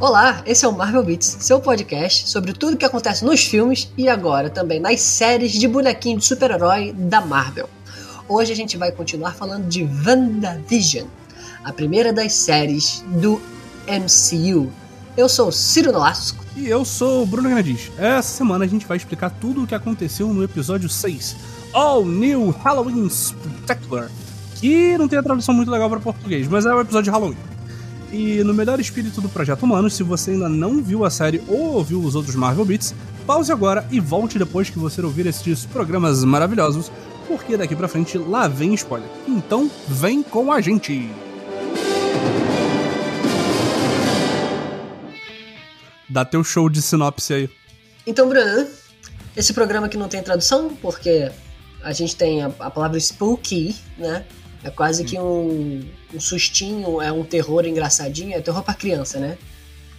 Olá, esse é o Marvel Beats, seu podcast sobre tudo que acontece nos filmes e agora também nas séries de bonequinho de super-herói da Marvel. Hoje a gente vai continuar falando de WandaVision, a primeira das séries do MCU. Eu sou Ciro Nolasco. E eu sou o Bruno Granadis. Essa semana a gente vai explicar tudo o que aconteceu no episódio 6, All New Halloween Spectacular, que não tem a tradução muito legal para português, mas é o episódio de Halloween. E no melhor espírito do Projeto Humano, se você ainda não viu a série ou ouviu os outros Marvel Beats, pause agora e volte depois que você ouvir esses programas maravilhosos, porque daqui pra frente lá vem spoiler. Então, vem com a gente! Dá teu show de sinopse aí. Então, Bruno, esse programa aqui não tem tradução, porque a gente tem a, a palavra spooky, né? É quase que um, um, sustinho, é um terror engraçadinho, é terror pra criança, né?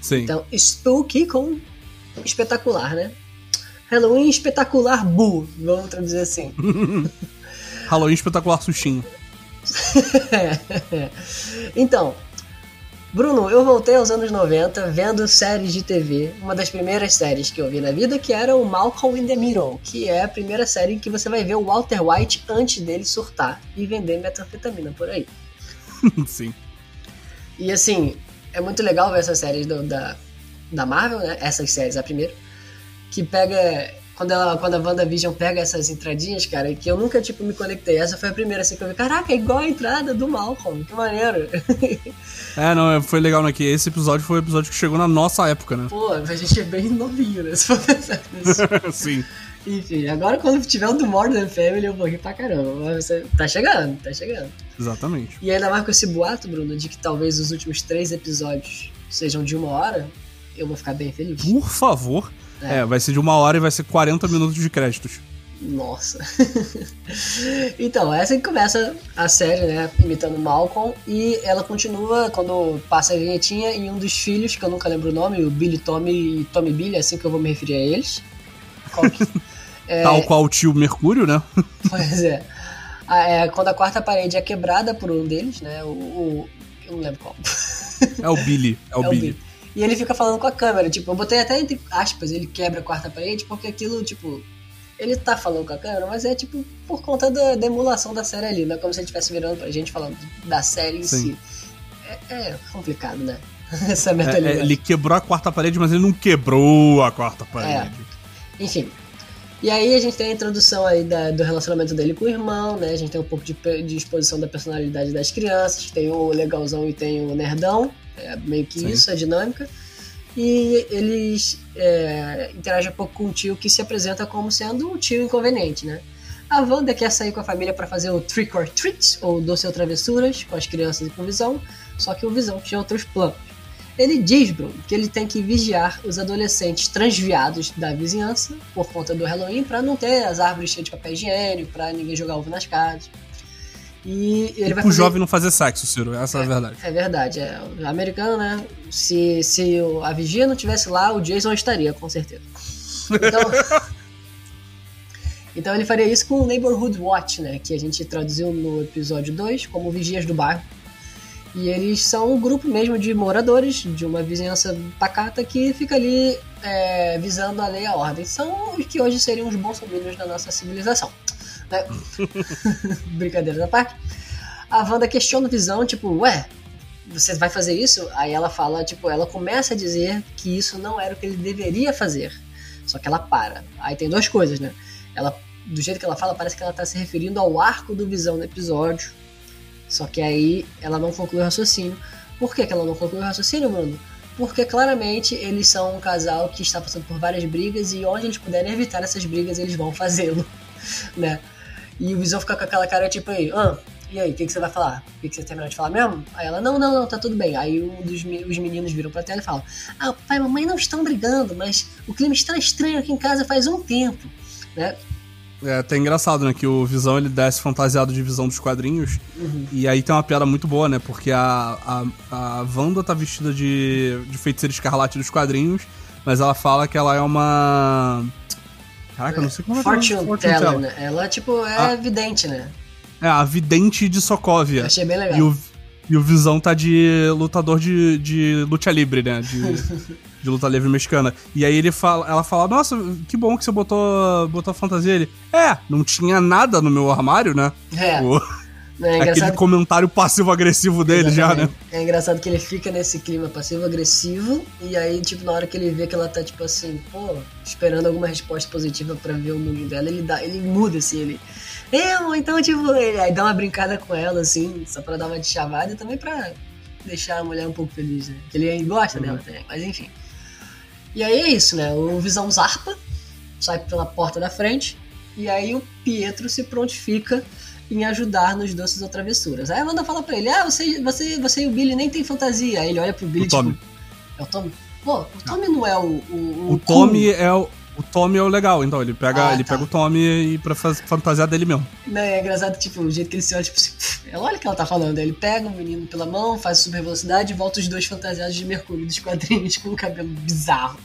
Sim. Então, spooky com espetacular, né? Halloween espetacular bu, vamos traduzir assim. Halloween espetacular sustinho. então, Bruno, eu voltei aos anos 90 vendo séries de TV. Uma das primeiras séries que eu vi na vida, que era o Malcolm in the Middle, que é a primeira série em que você vai ver o Walter White antes dele surtar e vender metanfetamina por aí. Sim. E assim, é muito legal ver essas séries do, da, da Marvel, né? Essas séries, a primeira. Que pega quando, ela, quando a WandaVision pega essas entradinhas, cara, que eu nunca, tipo, me conectei. Essa foi a primeira, assim, que eu vi, caraca, é igual a entrada do Malcolm, que maneiro. É, não, é, foi legal, né, que esse episódio foi o episódio que chegou na nossa época, né? Pô, a gente é bem novinho, né, se for pensar nisso. Sim. Enfim, agora quando tiver o do Modern Family, eu vou rir pra caramba. Mas você tá chegando, tá chegando. Exatamente. E ainda mais com esse boato, Bruno, de que talvez os últimos três episódios sejam de uma hora, eu vou ficar bem feliz. Por favor. É. é, vai ser de uma hora e vai ser 40 minutos de créditos. Nossa. então, essa que começa a série, né? Imitando Malcolm. E ela continua quando passa a vinhetinha e um dos filhos, que eu nunca lembro o nome, o Billy Tommy e Tommy Billy, é assim que eu vou me referir a eles. Que... é... Tal qual o tio Mercúrio, né? pois é. Ah, é. Quando a quarta parede é quebrada por um deles, né? O. o... Eu não lembro qual. É o Billy. É o, é Billy. o Billy. E ele fica falando com a câmera, tipo, eu botei até entre aspas, ele quebra a quarta parede, porque aquilo, tipo, ele tá falando com a câmera, mas é tipo por conta da, da emulação da série ali, não é como se ele estivesse virando pra gente falando da série em Sim. si. É, é, complicado, né? Essa mentalidade. É, é, ele quebrou a quarta parede, mas ele não quebrou a quarta parede. É. Enfim. E aí a gente tem a introdução aí da, do relacionamento dele com o irmão, né? A gente tem um pouco de, de exposição da personalidade das crianças, tem o legalzão e tem o nerdão. É meio que Sim. isso, a dinâmica. E eles é, interagem um pouco com o tio que se apresenta como sendo um tio inconveniente, né? A Wanda quer sair com a família para fazer o Trick or Treat, ou Doce ou Travessuras, com as crianças e com o Visão, só que o Visão tinha outros planos. Ele diz, Bruno, que ele tem que vigiar os adolescentes transviados da vizinhança por conta do Halloween para não ter as árvores cheias de papel higiênico, para ninguém jogar ovo nas casas. E ele vai pro fazer... jovem não fazer sexo, Ciro, essa é, é a verdade. É verdade, é. Americano, né? Se, se a vigia não tivesse lá, o Jason estaria, com certeza. Então, então ele faria isso com o Neighborhood Watch, né? Que a gente traduziu no episódio 2 como Vigias do Bairro. E eles são um grupo mesmo de moradores de uma vizinhança pacata que fica ali é, visando a lei e a ordem. São os que hoje seriam os bolsominions da nossa civilização. Né? Brincadeira da parte. A Wanda questiona o Visão, tipo, ué, você vai fazer isso? Aí ela fala, tipo, ela começa a dizer que isso não era o que ele deveria fazer. Só que ela para. Aí tem duas coisas, né? Ela, do jeito que ela fala, parece que ela tá se referindo ao arco do Visão no episódio. Só que aí ela não conclui o raciocínio. Por que, que ela não conclui o raciocínio, mano? Porque claramente eles são um casal que está passando por várias brigas e onde eles puderem evitar essas brigas, eles vão fazê-lo, né? E o Visão fica com aquela cara tipo aí, ah, e aí, o que, que você vai falar? O que, que você terminou de falar mesmo? Aí ela, não, não, não, tá tudo bem. Aí um dos os meninos viram pra tela e falam, ah, pai e mamãe não estão brigando, mas o clima está estranho aqui em casa faz um tempo, né? É até engraçado, né? Que o Visão ele desce fantasiado de visão dos quadrinhos. Uhum. E aí tem uma piada muito boa, né? Porque a, a, a Wanda tá vestida de, de feiticeira escarlate dos quadrinhos, mas ela fala que ela é uma Caraca, eu não sei como é Fortune, Fortune Teller, né? Ela, tipo, é a, vidente, né? É, a vidente de Sokovia. Eu achei bem legal. E o, E o Visão tá de lutador de, de luta livre, né? De, de luta livre mexicana. E aí ele fala, ela fala, nossa, que bom que você botou, botou a fantasia. Ele, é, não tinha nada no meu armário, né? É. O, É aquele comentário passivo-agressivo dele já, né? É engraçado que ele fica nesse clima passivo-agressivo e aí, tipo, na hora que ele vê que ela tá, tipo assim, pô, esperando alguma resposta positiva pra ver o mundo dela, ele dá, ele muda, assim, ele... Eu, então, tipo, ele aí dá uma brincada com ela, assim, só pra dar uma de chavada e também pra deixar a mulher um pouco feliz, né? Que ele gosta dela também, mas enfim. E aí é isso, né? O Visão zarpa, sai pela porta da frente, e aí o Pietro se prontifica em ajudar nos doces ou travessuras. Aí a Wanda fala pra ele: Ah, você, você, você e o Billy nem tem fantasia. Aí ele olha pro Billy O tipo. Tommy. É o Tommy? Pô, o Tommy não é o. O, O Tommy é o. O Tommy é o legal, então ele pega, Ah, ele tá. pega o Tommy e pra fantasiar dele mesmo. Né, é engraçado, tipo, o jeito que ele se olha, tipo assim, ela olha o que ela tá falando. Ele pega o menino pela mão, faz super velocidade e volta os dois fantasiados de Mercúrio dos quadrinhos com um cabelo bizarro.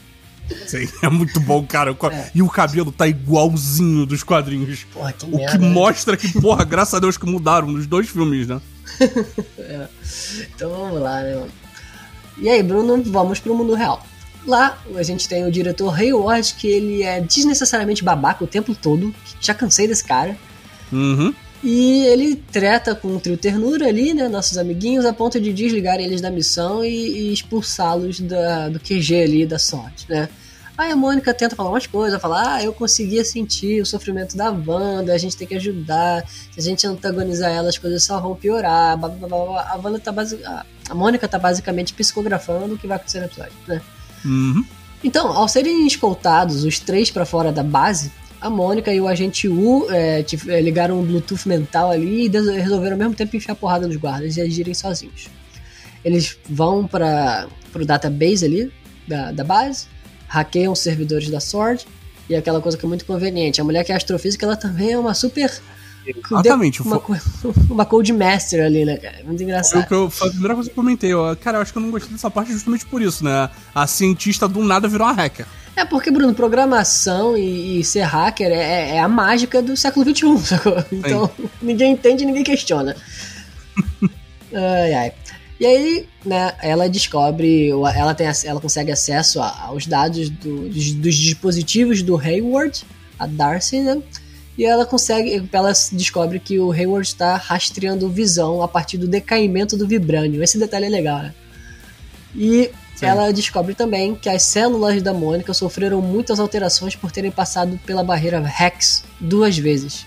Sim, é muito bom, cara. É. E o cabelo tá igualzinho dos quadrinhos. Porra, que O merda. que né? mostra que, porra, graças a Deus que mudaram nos dois filmes, né? Então vamos lá, né, mano? E aí, Bruno, vamos pro mundo real. Lá a gente tem o diretor Hayward, que ele é desnecessariamente babaca o tempo todo. Já cansei desse cara. Uhum. E ele treta com o trio Ternura ali, né? Nossos amiguinhos, a ponto de desligar eles da missão e, e expulsá-los do QG ali, da sorte, né? Aí a Mônica tenta falar umas coisas, fala, ah, eu conseguia sentir o sofrimento da Wanda, a gente tem que ajudar, se a gente antagonizar ela, as coisas só vão piorar, blá, blá, blá. A Wanda tá basi- a- Mônica tá basicamente psicografando o que vai acontecer no episódio, né? Uhum. Então, ao serem escoltados os três pra fora da base, a Mônica e o agente U é, é, ligaram um Bluetooth mental ali e resolveram ao mesmo tempo enfiar porrada nos guardas e agirem sozinhos. Eles vão para o database ali da, da base, hackeiam os servidores da SWORD e aquela coisa que é muito conveniente. A mulher que é astrofísica, ela também é uma super. Exatamente. Uma, co- uma Code Master ali, né, cara? Muito engraçado. eu, foi a primeira coisa que eu comentei. Eu, cara, eu acho que eu não gostei dessa parte justamente por isso, né? A cientista do nada virou uma hacker. É porque, Bruno, programação e, e ser hacker é, é a mágica do século XXI, sacou? Então, ninguém entende e ninguém questiona. ai, ai. E aí, né, ela descobre, ela, tem, ela consegue acesso aos dados do- dos, dos dispositivos do Hayward, a Darcy, né? E ela consegue, ela descobre que o Hayward está rastreando visão a partir do decaimento do vibrânio. Esse detalhe é legal, né? E Sim. ela descobre também que as células da Mônica sofreram muitas alterações por terem passado pela barreira Hex duas vezes.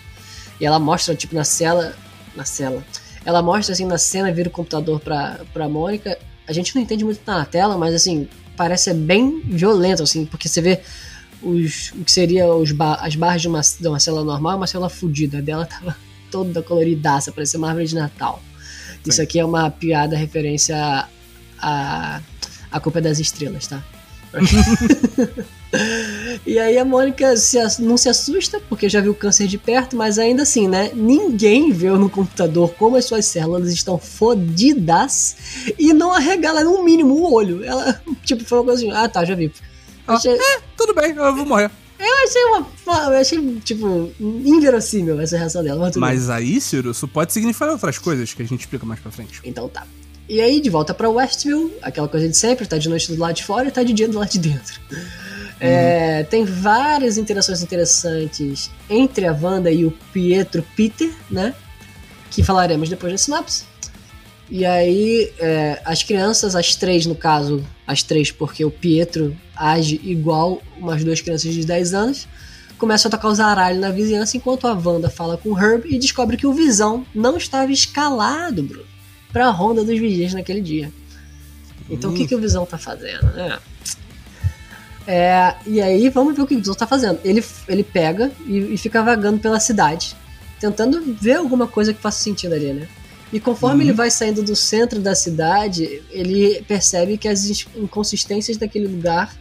E ela mostra, tipo, na cela. Na cela. Ela mostra assim na cena, vira o computador pra, pra Mônica. A gente não entende muito na tela, mas assim, parece ser bem violento, assim, porque você vê os, o que seria os as barras de uma, de uma célula normal, uma célula fodida. A dela tava toda coloridaça, parecia uma árvore de Natal. Isso aqui é uma piada referência a, a, a culpa das estrelas, tá? e aí a Mônica se não se assusta, porque já viu o câncer de perto, mas ainda assim, né? Ninguém viu no computador como as suas células estão fodidas e não arregala no mínimo o olho. Ela, tipo, falou assim, ah tá, já vi. Ela, Achei, Tudo bem, eu vou morrer. eu achei uma. Eu achei, tipo, inverossímil essa reação dela. Mas. Mas aí, Ciro, isso pode significar outras coisas que a gente explica mais pra frente. Então tá. E aí, de volta pra Westview, aquela coisa de sempre, tá de noite do lado de fora e tá de dia do lado de dentro. É, tem várias interações interessantes entre a Wanda e o Pietro Peter, né? Que falaremos depois da sinopse. E aí, é, as crianças, as três no caso, as três porque o Pietro age igual umas duas crianças de 10 anos, começam a tocar o zaralho na vizinhança enquanto a Wanda fala com o Herb e descobre que o Visão não estava escalado, Bruno, pra ronda dos vigias naquele dia. Então o que, que o Visão tá fazendo? né? É, e aí vamos ver o que o Visão tá fazendo. Ele, ele pega e, e fica vagando pela cidade, tentando ver alguma coisa que faça sentido ali, né? E conforme Uhum. ele vai saindo do centro da cidade, ele percebe que as inconsistências daquele lugar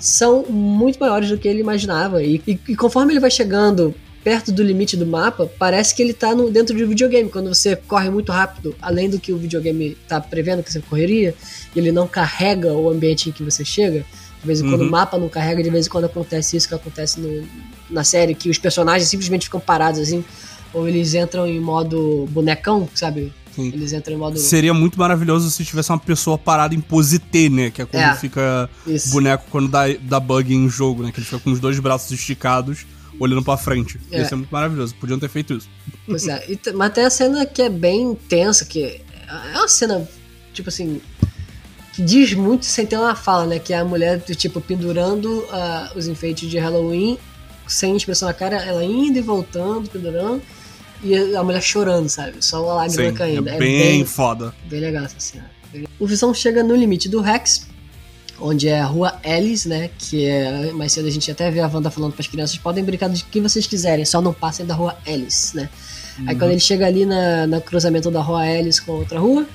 são muito maiores do que ele imaginava. E, e- e conforme ele vai chegando perto do limite do mapa, parece que ele tá no, dentro de um videogame. Quando você corre muito rápido, além do que o videogame tá prevendo que você correria, ele não carrega o ambiente em que você chega. De vez em quando Uhum. o mapa não carrega, de vez em quando acontece isso que acontece no- na série, que os personagens simplesmente ficam parados assim, ou eles entram em modo bonecão, sabe? Sim. Eles entram em modo. Seria muito maravilhoso se tivesse uma pessoa parada em pose T, né? Que é quando É. fica Isso. boneco quando dá, dá bug em jogo, né? Que ele fica com os dois braços esticados, olhando pra frente. É. Ia ser muito maravilhoso. Podiam ter feito isso. Pois é. Mas tem a cena que é bem tensa, que é uma cena, tipo assim, que diz muito sem ter uma fala, né? Que é a mulher, tipo, pendurando ah, os enfeites de Halloween, sem expressão na cara, ela indo e voltando, pendurando, e a mulher chorando, sabe? Só uma lágrima Sim, caindo. é bem, foda. Bem legal essa cena. O Visão chega no limite do Rex, onde é a rua Ellis, né? Que é. Mais cedo a gente até vê a Wanda falando para as crianças: podem brincar de que vocês quiserem, só não passem da rua Ellis, né? Aí quando ele chega ali na, no cruzamento da rua Ellis com outra rua,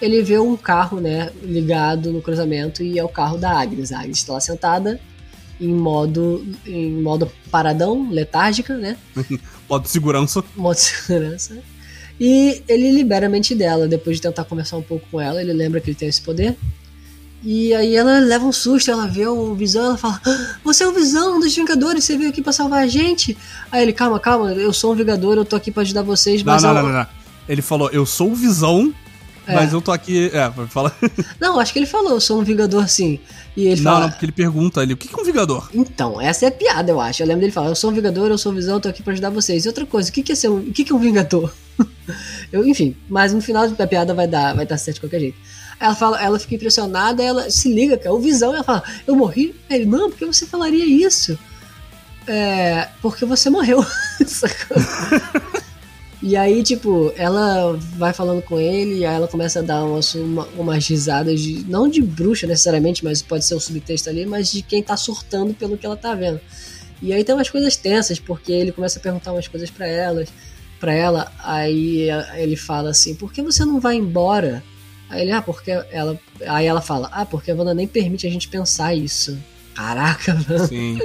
ele vê um carro, né? Ligado no cruzamento e é o carro da Agnes. A Agnes está lá sentada em modo, em modo paradão, letárgica, né? Modo segurança. modo segurança. E ele libera a mente dela, depois de tentar conversar um pouco com ela, ele lembra que ele tem esse poder. E aí ela leva um susto, ela vê o Visão, ela fala: "Ah, Você é o Visão dos Vingadores, você veio aqui pra salvar a gente? Aí ele, calma, calma, eu sou um Vingador, eu tô aqui pra ajudar vocês, Não, mas não, não, não, não. Ele falou, eu sou o Visão, É. mas eu tô aqui... É, fala... Não, acho que ele falou, eu sou um Vingador sim. E ele Não, fala: não, porque ele pergunta ele, o que é um Vingador? Então, essa é a piada, eu acho. Eu lembro dele falar, eu sou um Vingador, eu sou um Visão, eu tô aqui pra ajudar vocês. E outra coisa, o que, que é ser um, o que, que é um Vingador? eu, enfim, mas no final da piada vai dar, vai dar certo de qualquer jeito. Ela fala, ela fica impressionada, ela se liga, cara, o Visão, ela fala, eu morri? Ele, não, por que você falaria isso? É, porque você morreu. E aí, tipo, ela vai falando com ele e aí ela começa a dar umas, uma, umas risadas de. Não de bruxa necessariamente, mas pode ser o subtexto ali, mas de quem tá surtando pelo que ela tá vendo. E aí tem umas coisas tensas, porque ele começa a perguntar umas coisas pra elas, para ela, aí ele fala assim, por que você não vai embora? Aí ele, ah, porque ela. Aí ela fala, ah, porque a Wanda nem permite a gente pensar isso. Caraca, mano. Sim.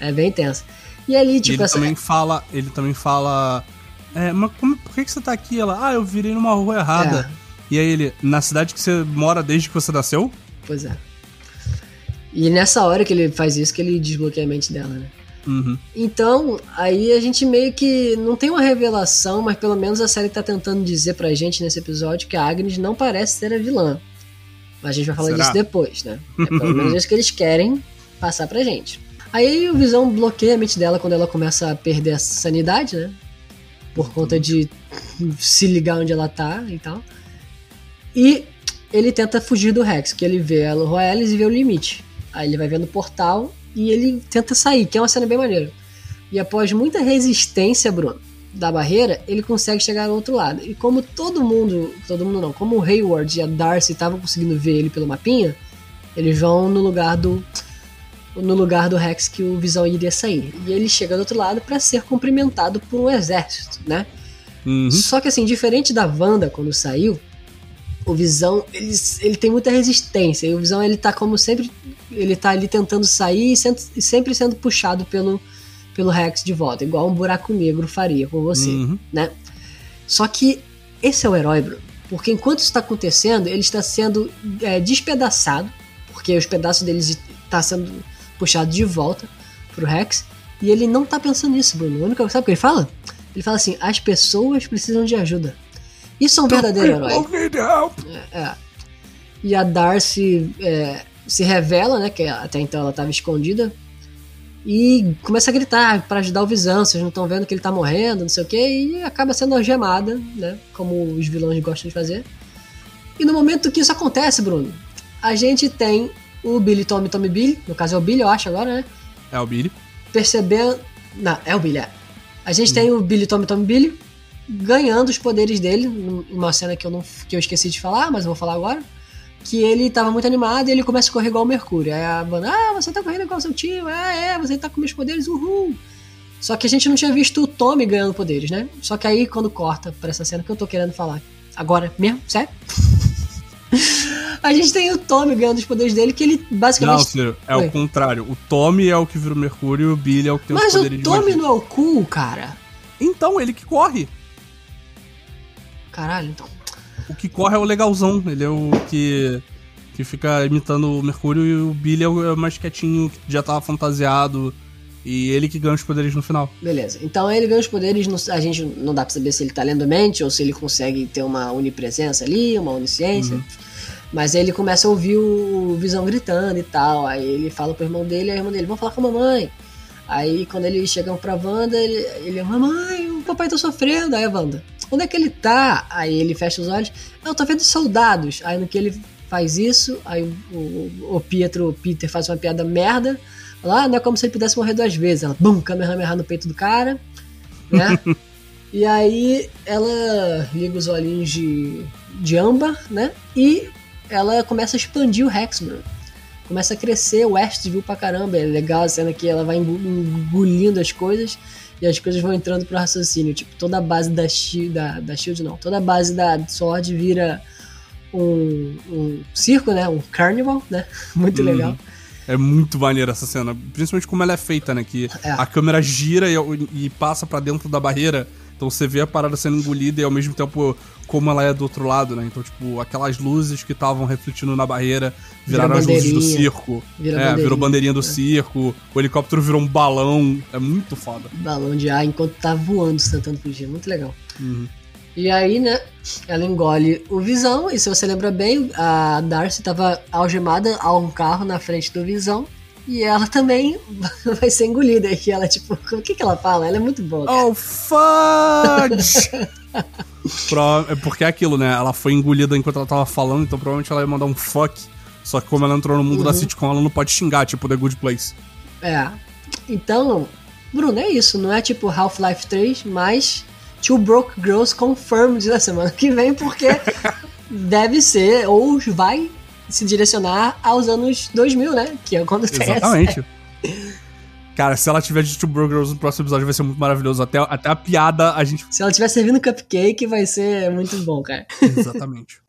É bem tenso. E ali, E tipo, ele essa. também fala, ele também fala, é, mas como, por que que você tá aqui? Ela, ah, eu virei numa rua errada. É. E aí ele, na cidade que você mora desde que você nasceu? Pois é. E nessa hora que ele faz isso, que ele desbloqueia a mente dela, né? Uhum. Então, aí a gente meio que não tem uma revelação, mas pelo menos a série tá tentando dizer pra gente nesse episódio que a Agnes não parece ser a vilã. Mas a gente vai falar Será? disso depois, né? É pelo menos isso que eles querem passar pra gente. Aí o Visão bloqueia a mente dela quando ela começa a perder a sanidade, né? Por conta de se ligar onde ela tá e tal. E ele tenta fugir do Rex, que ele vê a Roelis e vê o limite. Aí ele vai vendo o portal e ele tenta sair, que é uma cena bem maneira. E após muita resistência, Bruno, da barreira, ele consegue chegar ao outro lado. E como todo mundo, todo mundo não, como o Hayward e a Darcy estavam conseguindo ver ele pelo mapinha, eles vão no lugar do no lugar do Rex que o Visão iria sair. E ele chega do outro lado para ser cumprimentado por um exército, né? Uhum. Só que assim, diferente da Wanda quando saiu, o Visão, ele, ele tem muita resistência. E o Visão, ele tá como sempre, ele tá ali tentando sair e, sempre sendo puxado pelo, pelo Rex de volta, igual um buraco negro faria com você, Uhum. né? Só que esse é o herói, Bruno. Porque enquanto isso está acontecendo, ele está sendo é, despedaçado, porque os pedaços deles estão sendo puxados de volta pro Rex, e ele não tá pensando nisso, Bruno. O único, sabe o que ele fala? Ele fala assim: as pessoas precisam de ajuda. Isso é um verdadeiro herói. Help. É. E a Darcy é, se revela, né? Que até então ela estava escondida. E começa a gritar para ajudar o Visão. Vocês não estão vendo que ele tá morrendo, não sei o que. E acaba sendo algemada, né? Como os vilões gostam de fazer. E no momento que isso acontece, Bruno, a gente tem o Billy Tommy Tommy Billy. No caso é o Billy, eu acho agora, né? É o Billy. percebendo. Não, é o Billy. é. A gente tem o Billy Tommy Tommy Billy ganhando os poderes dele, numa cena que eu, não, que eu esqueci de falar, mas eu vou falar agora. Que ele tava muito animado e ele começa a correr igual o Mercúrio. Aí a banda, ah, você tá correndo igual o seu tio, ah, é, você tá com meus poderes, uhul. Só que a gente não tinha visto o Tommy ganhando poderes, né? Só que aí quando corta pra essa cena que eu tô querendo falar. Agora mesmo, sério? a gente tem o Tommy ganhando os poderes dele, que ele Não, basicamente. Ciro, é Oi. o contrário. O Tommy é o que vira o Mercúrio e o Billy é o que tem os mas o poderes de Tommy magia. não é o cool, cara. Então, ele que corre. Caralho, então. O que corre é o legalzão. Ele é o que, que fica imitando o Mercúrio e o Billy é o, é o mais quietinho, que já tava fantasiado E ele que ganha os poderes no final. Beleza. Então ele ganha os poderes, no- a gente não dá pra saber se ele tá lendo mente ou se ele consegue ter uma onipresença ali, uma onisciência. Mas aí ele começa a ouvir o Visão gritando e tal. Aí ele fala pro irmão dele, aí o irmão dele, vamos falar com a mamãe. Aí quando eles chegam pra Wanda, ele, ele mamãe, o papai tá sofrendo. Aí a Wanda, onde é que ele tá? Aí ele fecha os olhos, eu tô vendo soldados. Aí no que ele faz isso, aí o, o, o Pietro, o Peter faz uma piada merda. Fala, ah, não é como se ele pudesse morrer duas vezes. Ela, bum, Kamehameha no peito do cara, né? e aí ela liga os olhinhos de, de âmbar, né? E ela começa a expandir o Hexman. Começa a crescer o Westview pra caramba. É legal a cena que ela vai engolindo as coisas e as coisas vão entrando pro raciocínio. Tipo, toda a base da Shield, da, da Shield não, toda a base da Sword vira um, um circo, né? Um carnival, né? Muito Uhum. legal. É muito maneiro essa cena, principalmente como ela é feita, né? Que É. a câmera gira e, e passa pra dentro da barreira. Então você vê a parada sendo engolida e ao mesmo tempo como ela é do outro lado, né? Então, tipo, aquelas luzes que estavam refletindo na barreira Vira viraram as luzes do circo. Vira é, bandeirinha, virou bandeirinha do é. circo. O helicóptero virou um balão. É muito foda. balão de ar enquanto tá voando, tentando fugir. Muito legal. Uhum. E aí, né, ela engole o Visão, e se você lembra bem, a Darcy tava algemada a um carro na frente do Visão, e ela também vai ser engolida. E ela, tipo, o que que ela fala? Ela é muito boa. cara. Oh, fudge! Pro- é porque é aquilo, né? Ela foi engolida enquanto ela tava falando, então provavelmente ela ia mandar um fuck. Só que como ela entrou no mundo da Uhum. sitcom, ela não pode xingar, tipo The Good Place. É. Então, Bruno, é isso. Não é tipo Half-Life 3, mas Two Broke Girls Confirmed na semana que vem, porque deve ser, ou vai se direcionar aos anos 2000, né? Que é quando tem essa Exatamente. Cara, se ela tiver de Two Bro Girls no próximo episódio vai ser muito maravilhoso. Até, até a piada a gente. Se ela estiver servindo cupcake, vai ser muito bom, cara. Exatamente.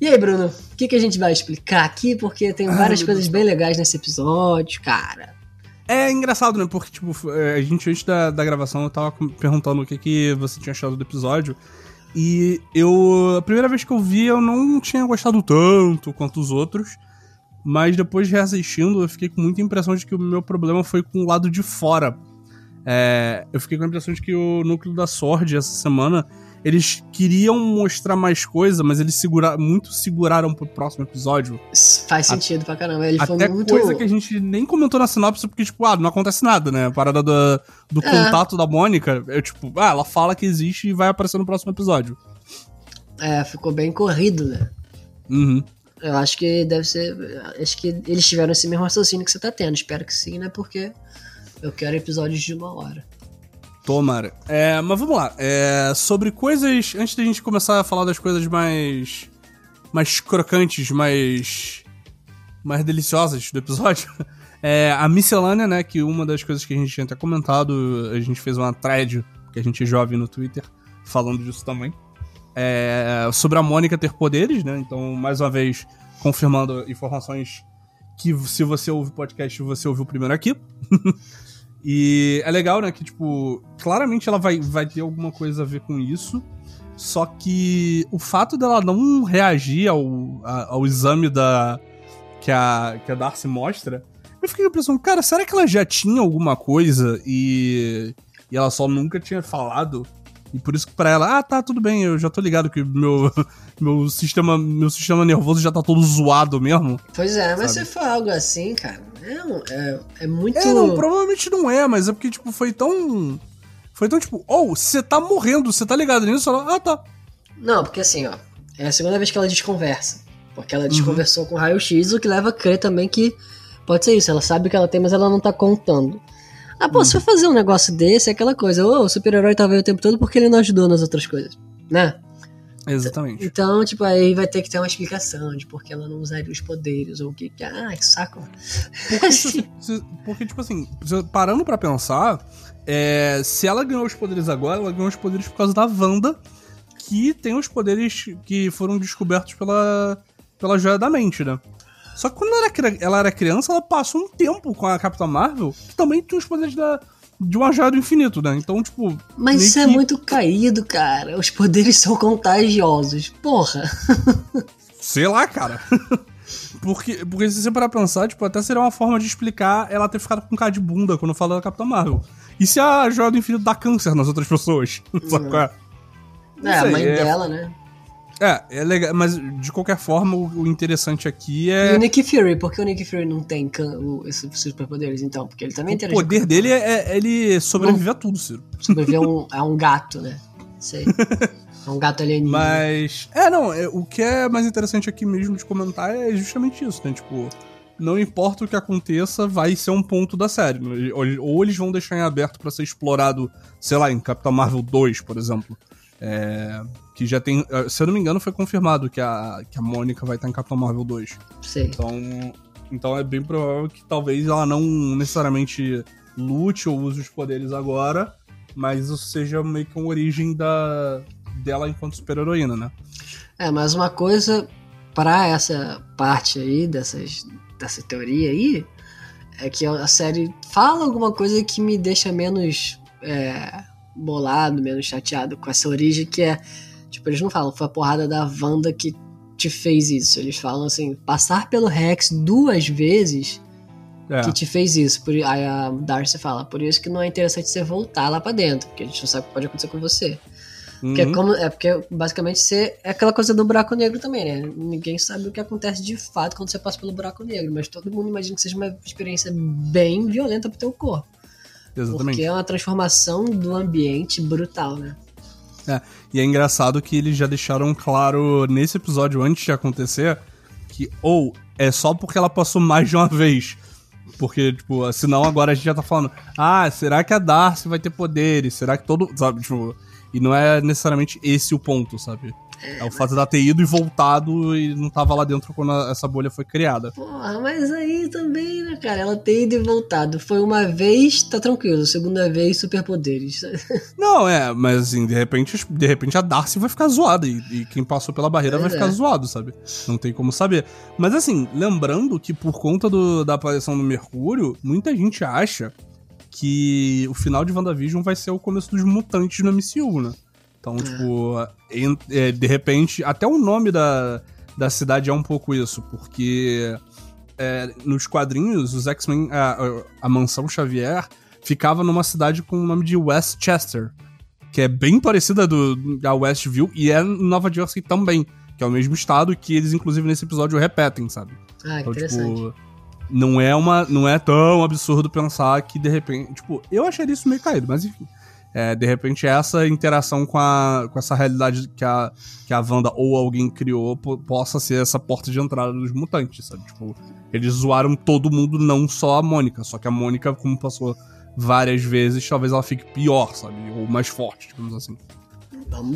E aí, Bruno, o que, que a gente vai explicar aqui? Porque tem várias coisas bem legais nesse episódio, cara. É engraçado, né? Porque, tipo, é, a gente antes da, da gravação eu tava perguntando o que, que você tinha achado do episódio. E eu. A primeira vez que eu vi, eu não tinha gostado tanto quanto os outros. Mas depois de reassistindo, eu fiquei com muita impressão de que o meu problema foi com o lado de fora. É, eu fiquei com a impressão de que o núcleo da Sword essa semana. Eles queriam mostrar mais coisa, mas eles segura, muito seguraram pro próximo episódio. Faz sentido pra caramba. Ele foi Até muito. coisa que a gente nem comentou na sinopse, porque, tipo, ah, não acontece nada, né? A parada do, do É. contato da Mônica, é tipo, ah, ela fala que existe e vai aparecer no próximo episódio. É, ficou bem corrido, né? Uhum. Eu acho que deve ser. Acho que eles tiveram esse mesmo raciocínio que você tá tendo. Espero que sim, né? Porque eu quero episódios de uma hora. Tomara. É, mas vamos lá. É, sobre coisas. Antes da gente começar a falar das coisas mais. mais crocantes, mais. mais deliciosas do episódio. É, a miscelânea, né? Que uma das coisas que a gente tinha até comentado, a gente fez uma thread, que a gente é jovem no Twitter, falando disso também. É, sobre a Mônica ter poderes, né? Então, mais uma vez, confirmando informações que se você ouve o podcast, você ouviu primeiro aqui. E é legal, né, que, tipo, claramente ela vai, vai ter alguma coisa a ver com isso. Só que o fato dela não reagir ao, a- ao exame da que a, que a Darcy mostra, eu fiquei pensando, cara, será que ela já tinha alguma coisa e, e ela só nunca tinha falado? E por isso que pra ela, ah, tá, tudo bem, eu já tô ligado que meu, meu, sistema, meu sistema nervoso já tá todo zoado mesmo. Pois é, mas Sabe? se for algo assim, cara, é, um- é, é muito. É, não, provavelmente não é, mas é porque, tipo, foi tão. Foi tão, tipo, oh, você tá morrendo, você tá ligado nisso? Ela, ah, tá. Não, porque assim, ó, é a segunda vez que ela desconversa. Porque Uhum. ela desconversou com o raio-x, o que leva a crer também que pode ser isso. Ela sabe que ela tem, mas ela não tá contando. Ah, pô, se Uhum. for fazer um negócio desse, é aquela coisa, ô, o super-herói tava aí o tempo todo porque ele não ajudou nas outras coisas, né? Exatamente. Então, tipo, aí vai ter que ter uma explicação de por que ela não usaria os poderes, ou o que. Ah, que saco. Porque, tipo, se- porque, tipo assim, se- parando pra pensar, é, se ela ganhou os poderes agora, ela ganhou os poderes por causa da Wanda, que tem os poderes que foram descobertos pela, pela joia da mente, né? Só que quando ela era, ela era criança, ela passou um tempo com a Capitã Marvel, que também tinha os poderes da, de uma joia do infinito, né? Então, tipo. Mas isso é que... é muito caído, cara. Os poderes são contagiosos. Porra. Sei lá, cara. Porque, porque se você parar pra pensar, tipo, até seria uma forma de explicar ela ter ficado com cara de bunda quando fala da Capitã Marvel. E se a joia do infinito dá câncer nas outras pessoas? Sabe qual é? É, a mãe é... dela, né? É, é legal, mas de qualquer forma, o, interessante aqui é. E o Nick Fury, por que o Nick Fury não tem esses superpoderes então? Porque ele também O poder dele é, é ele sobreviver a tudo, Ciro. Sobreviver a um, a um gato, né? Sei. É um gato alienígena. Mas. É, não, é, o que é mais interessante aqui mesmo de comentar é justamente isso, né? Tipo, não importa o que aconteça, vai ser um ponto da série. Ou, ou eles vão deixar em aberto para ser explorado, sei lá, em Capitão Marvel 2, por exemplo. É, que já tem. Eh, se eu não me engano, foi confirmado que a, que a Mônica vai estar em Capitão Marvel 2. Sim. Então, então é bem provável que talvez ela não necessariamente lute ou use os poderes agora, mas isso seja meio que uma origem da, dela enquanto super-heroína, né? É, mas uma coisa para essa parte aí, dessas, dessa teoria aí, é que a série fala alguma coisa que me deixa menos é, bolado, menos chateado com essa origem que é. Tipo, eles não falam, foi a porrada da Wanda que te fez isso. Eles falam assim, passar pelo Rex duas vezes é. que te fez isso. Por, aí a Darcy fala, por isso que não é interessante você voltar lá para dentro, porque a gente não sabe o que pode acontecer com você. Uhum. Porque é, como, é porque basicamente você, é aquela coisa do buraco negro também, né? Ninguém sabe o que acontece de fato quando você passa pelo buraco negro, mas todo mundo imagina que seja uma experiência bem violenta pro teu corpo. Exatamente. Porque é uma transformação do ambiente brutal, né? É, e é engraçado que eles já deixaram claro nesse episódio antes de acontecer que ou é só porque ela passou mais de uma vez. Porque, tipo, senão agora a gente já tá falando, ah, será que a Darcy vai ter poderes? Será que todo. Sabe, tipo, e não é necessariamente esse o ponto, sabe? É, o fato dela ter ido e voltado e não tava lá dentro quando a, essa bolha foi criada. Porra, mas aí também, né, cara? Ela ter ido e voltado. Foi uma vez, tá tranquilo. Segunda vez, superpoderes. Não, é, mas assim, de repente, de repente a Darcy vai ficar zoada. E, e quem passou pela barreira vai ficar é. zoado, sabe? Não tem como saber. Mas assim, lembrando que por conta do, da aparição do Mercúrio, muita gente acha que o final de WandaVision vai ser o começo dos mutantes no MCU, né? Então, é. tipo, é, de repente, até o nome da, da cidade é um pouco isso, porque é, nos quadrinhos, os X-Men, a, a, mansão Xavier, ficava numa cidade com o nome de Westchester, que é bem parecida do, da Westview, e é Nova Jersey também, que é o mesmo estado que eles, inclusive, nesse episódio repetem, sabe? Ah, então, interessante. Tipo, não é uma não é tão absurdo pensar que de repente, tipo, eu acharia isso meio caído, mas enfim. É, de repente essa interação com, a, com essa realidade que a, que a Wanda ou alguém criou possa ser essa porta de entrada dos mutantes, sabe? Tipo, eles zoaram todo mundo, não só a Mônica. Só que a Mônica, como passou várias vezes, talvez ela fique pior, sabe? Ou mais forte, digamos assim.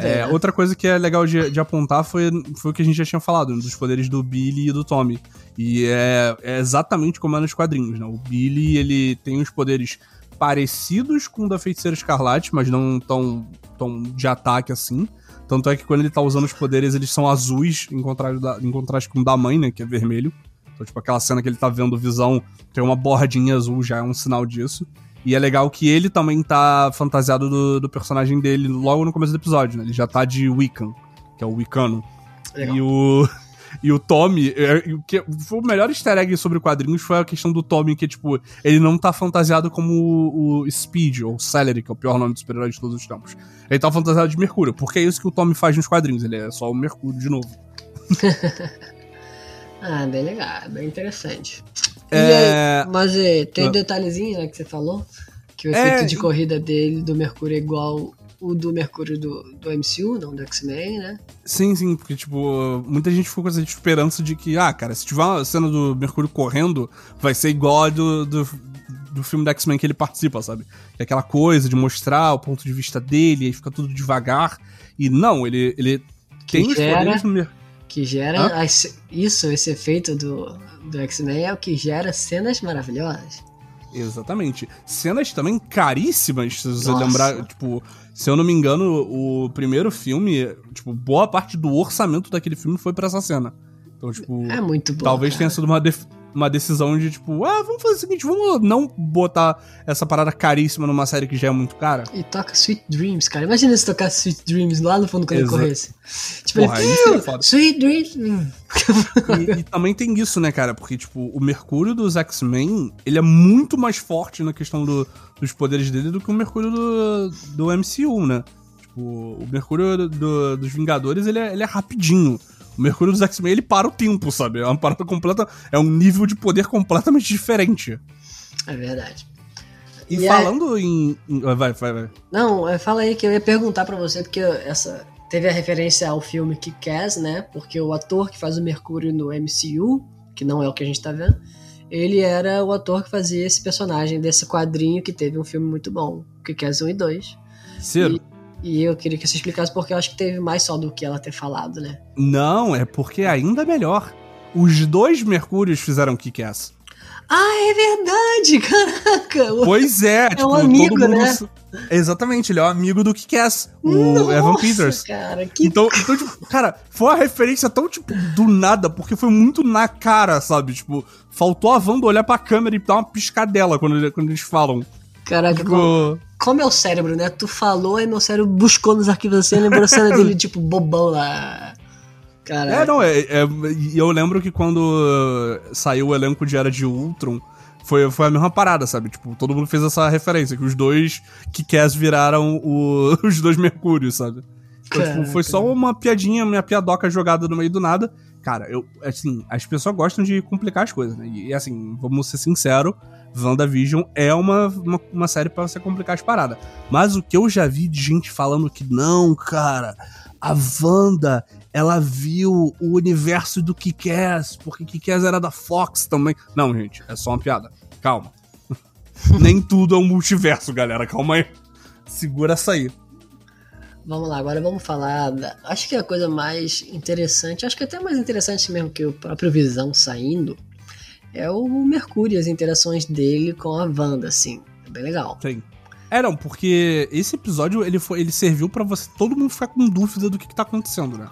É, outra coisa que é legal de, de, apontar foi, foi o que a gente já tinha falado, dos poderes do Billy e do Tommy. E é, é exatamente como é nos quadrinhos, né? O Billy, ele tem os poderes parecidos com o da Feiticeira Escarlate, mas não tão, tão de ataque assim. Tanto é que quando ele tá usando os poderes, eles são azuis, em contraste, da, em contraste com o da mãe, né? Que é vermelho. Então, tipo, aquela cena que ele tá vendo visão, tem uma bordinha azul, já é um sinal disso. E é legal que ele também tá fantasiado do, do personagem dele logo no começo do episódio, né? Ele já tá de Wiccan, que é o Wicano. Legal. E o. E o Tommy, é, que foi o melhor easter egg sobre quadrinhos foi a questão do Tommy, que, tipo, ele não tá fantasiado como o, o Speed, ou Celery, que é o pior nome do super-herói de todos os tempos. Ele tá fantasiado de Mercúrio, porque é isso que o Tommy faz nos quadrinhos, ele é só o Mercúrio de novo. ah, bem legal, bem interessante. É... Aí, mas é, tem ah. detalhezinho né, que você falou, que o efeito é... de corrida dele, do Mercúrio, é igual o do Mercúrio do, do MCU, não do X-Men, né? Sim, sim, porque, tipo, muita gente ficou com essa esperança de que, ah, cara, se tiver uma cena do Mercúrio correndo, vai ser igual a do, do, do filme do X-Men que ele participa, sabe? É aquela coisa de mostrar o ponto de vista dele, aí fica tudo devagar. E não, ele, ele que tem gera, os poderes no Que gera as, isso, esse efeito do, do X-Men é o que gera cenas maravilhosas. Exatamente. Cenas também caríssimas, se você Nossa. lembrar, tipo, se eu não me engano, o primeiro filme, tipo, boa parte do orçamento daquele filme foi para essa cena. Então, tipo, é muito bom, talvez cara. tenha sido uma uma decisão de tipo, ah, vamos fazer o seguinte, vamos não botar essa parada caríssima numa série que já é muito cara. E toca Sweet Dreams, cara. Imagina se tocasse Sweet Dreams lá no fundo quando ele Exato. corresse. Tipo, Porra, ele, é. Sweet Dreams. E, e também tem isso, né, cara? Porque, tipo, o Mercúrio dos X-Men, ele é muito mais forte na questão do- dos poderes dele do que o Mercúrio do, do MCU, né? Tipo, o Mercúrio do- do- dos Vingadores, ele é, ele é rapidinho. O Mercúrio dos X-Men, ele para o tempo, sabe? É uma parada completa... É um nível de poder completamente diferente. É verdade. E, E falando em, em- Vai, vai, vai. Não, é, fala aí que eu ia perguntar pra você, porque essa teve a referência ao filme Kick-Ass, né? Porque o ator que faz o Mercúrio no MCU, que não é o que a gente tá vendo, ele era o ator que fazia esse personagem desse quadrinho que teve um filme muito bom, Kick-Ass 1 e 2. Ciro? E eu queria que você explicasse porque eu acho que teve mais só do que ela ter falado, né? Não, é porque é ainda melhor. Os dois Mercúrios fizeram Kick-Ass. Ah, é verdade! Caraca! Pois é, tipo, um amigo, todo mundo. né? Exatamente, ele é o amigo do Kick-Ass, o Nossa, Evan Peters. cara, que Então, então, tipo, cara, foi uma referência tão, tipo, do nada, porque foi muito na cara, sabe? Tipo, faltou a Wanda olhar pra câmera e dar uma piscadela quando, quando eles falam. Caraca, como, Tipo, como é o cérebro, né? Tu falou e meu cérebro buscou nos arquivos assim, lembrou a cena dele, tipo, bobão lá. Caraca. é, não, é, é- eu lembro que quando uh, saiu o elenco de Era de Ultron, foi, foi a mesma parada, sabe? Tipo, todo mundo fez essa referência, que os dois Kick-Ass viraram o- os dois Mercúrios, sabe? Então, tipo, foi só uma piadinha, minha piadoca jogada no meio do nada. Cara, eu, assim, as pessoas gostam de complicar as coisas, né? E, assim, vamos ser sinceros, WandaVision é uma, uma, uma série pra você complicar as paradas. Mas o que eu já vi de gente falando que não, cara, a Wanda, ela viu o universo do Kick-Ass, porque Kick-Ass era da Fox também. Não, gente, é só uma piada. Calma. Nem tudo é um multiverso, galera. Calma aí. Segura essa aí. Vamos lá, agora vamos falar. Da... Acho que a coisa mais interessante, acho que até mais interessante mesmo que o próprio Visão saindo, é o Mercúrio, as interações dele com a Wanda, assim. É bem legal. Sim. É, não, porque esse episódio ele, foi, ele serviu pra você todo mundo ficar com dúvida do que, que tá acontecendo, né?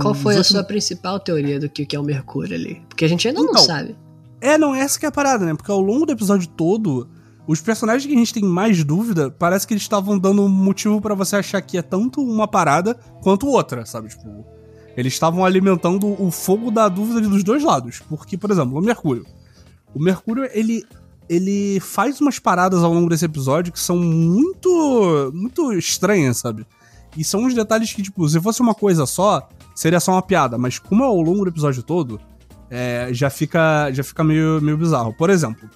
Qual foi a sua principal teoria do que que é o Mercúrio ali? Porque a gente ainda não Então, sabe. É, não, essa que é a parada, né? Porque ao longo do episódio todo, os personagens que a gente tem mais dúvida, parece que eles estavam dando um motivo pra você achar que é tanto uma parada quanto outra, sabe? Tipo, eles estavam alimentando o fogo da dúvida dos dois lados. Porque, por exemplo, o Mercúrio. O Mercúrio, ele ele faz umas paradas ao longo desse episódio que são muito muito estranhas, sabe? E são uns detalhes que, tipo, se fosse uma coisa só, seria só uma piada, mas como é ao longo do episódio todo, é, já fica, já fica meio, meio bizarro. Por exemplo,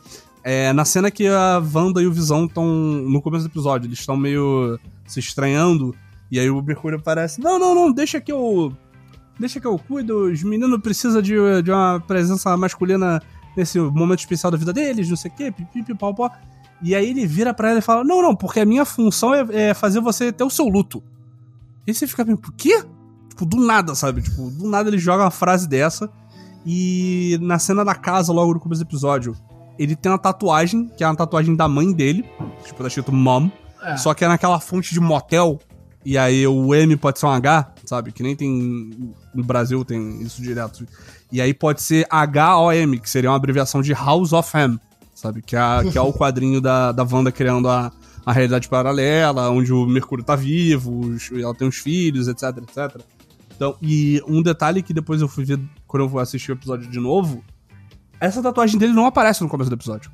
é, na cena que a Wanda e o Visão estão no começo do episódio, eles estão meio se estranhando, e aí o Mercúrio aparece: Não, não, não, deixa que eu. Deixa que eu cuido, os meninos precisam de, de uma presença masculina nesse momento especial da vida deles, não sei o quê, pipipi, pau, pau. E aí ele vira pra ela e fala: Não, não, porque a minha função é, é fazer você ter o seu luto. E você fica meio, por quê? Tipo, do nada, sabe? Tipo, do nada ele joga uma frase dessa. E na cena da casa, logo no começo do episódio, ele tem uma tatuagem, que é uma tatuagem da mãe dele. Tipo, tá escrito Mom. É. Só que é naquela fonte de motel. E aí o M pode ser um H, sabe? Que nem tem. No Brasil tem isso direto. E aí pode ser H-O-M, que seria uma abreviação de House of M, sabe? Que é, que é o quadrinho da, da Wanda criando a, a realidade paralela, onde o Mercúrio tá vivo, os- ela tem os filhos, etc, etc. Então, e um detalhe que depois eu fui ver quando eu vou assistir o episódio de novo, essa tatuagem dele não aparece no começo do episódio.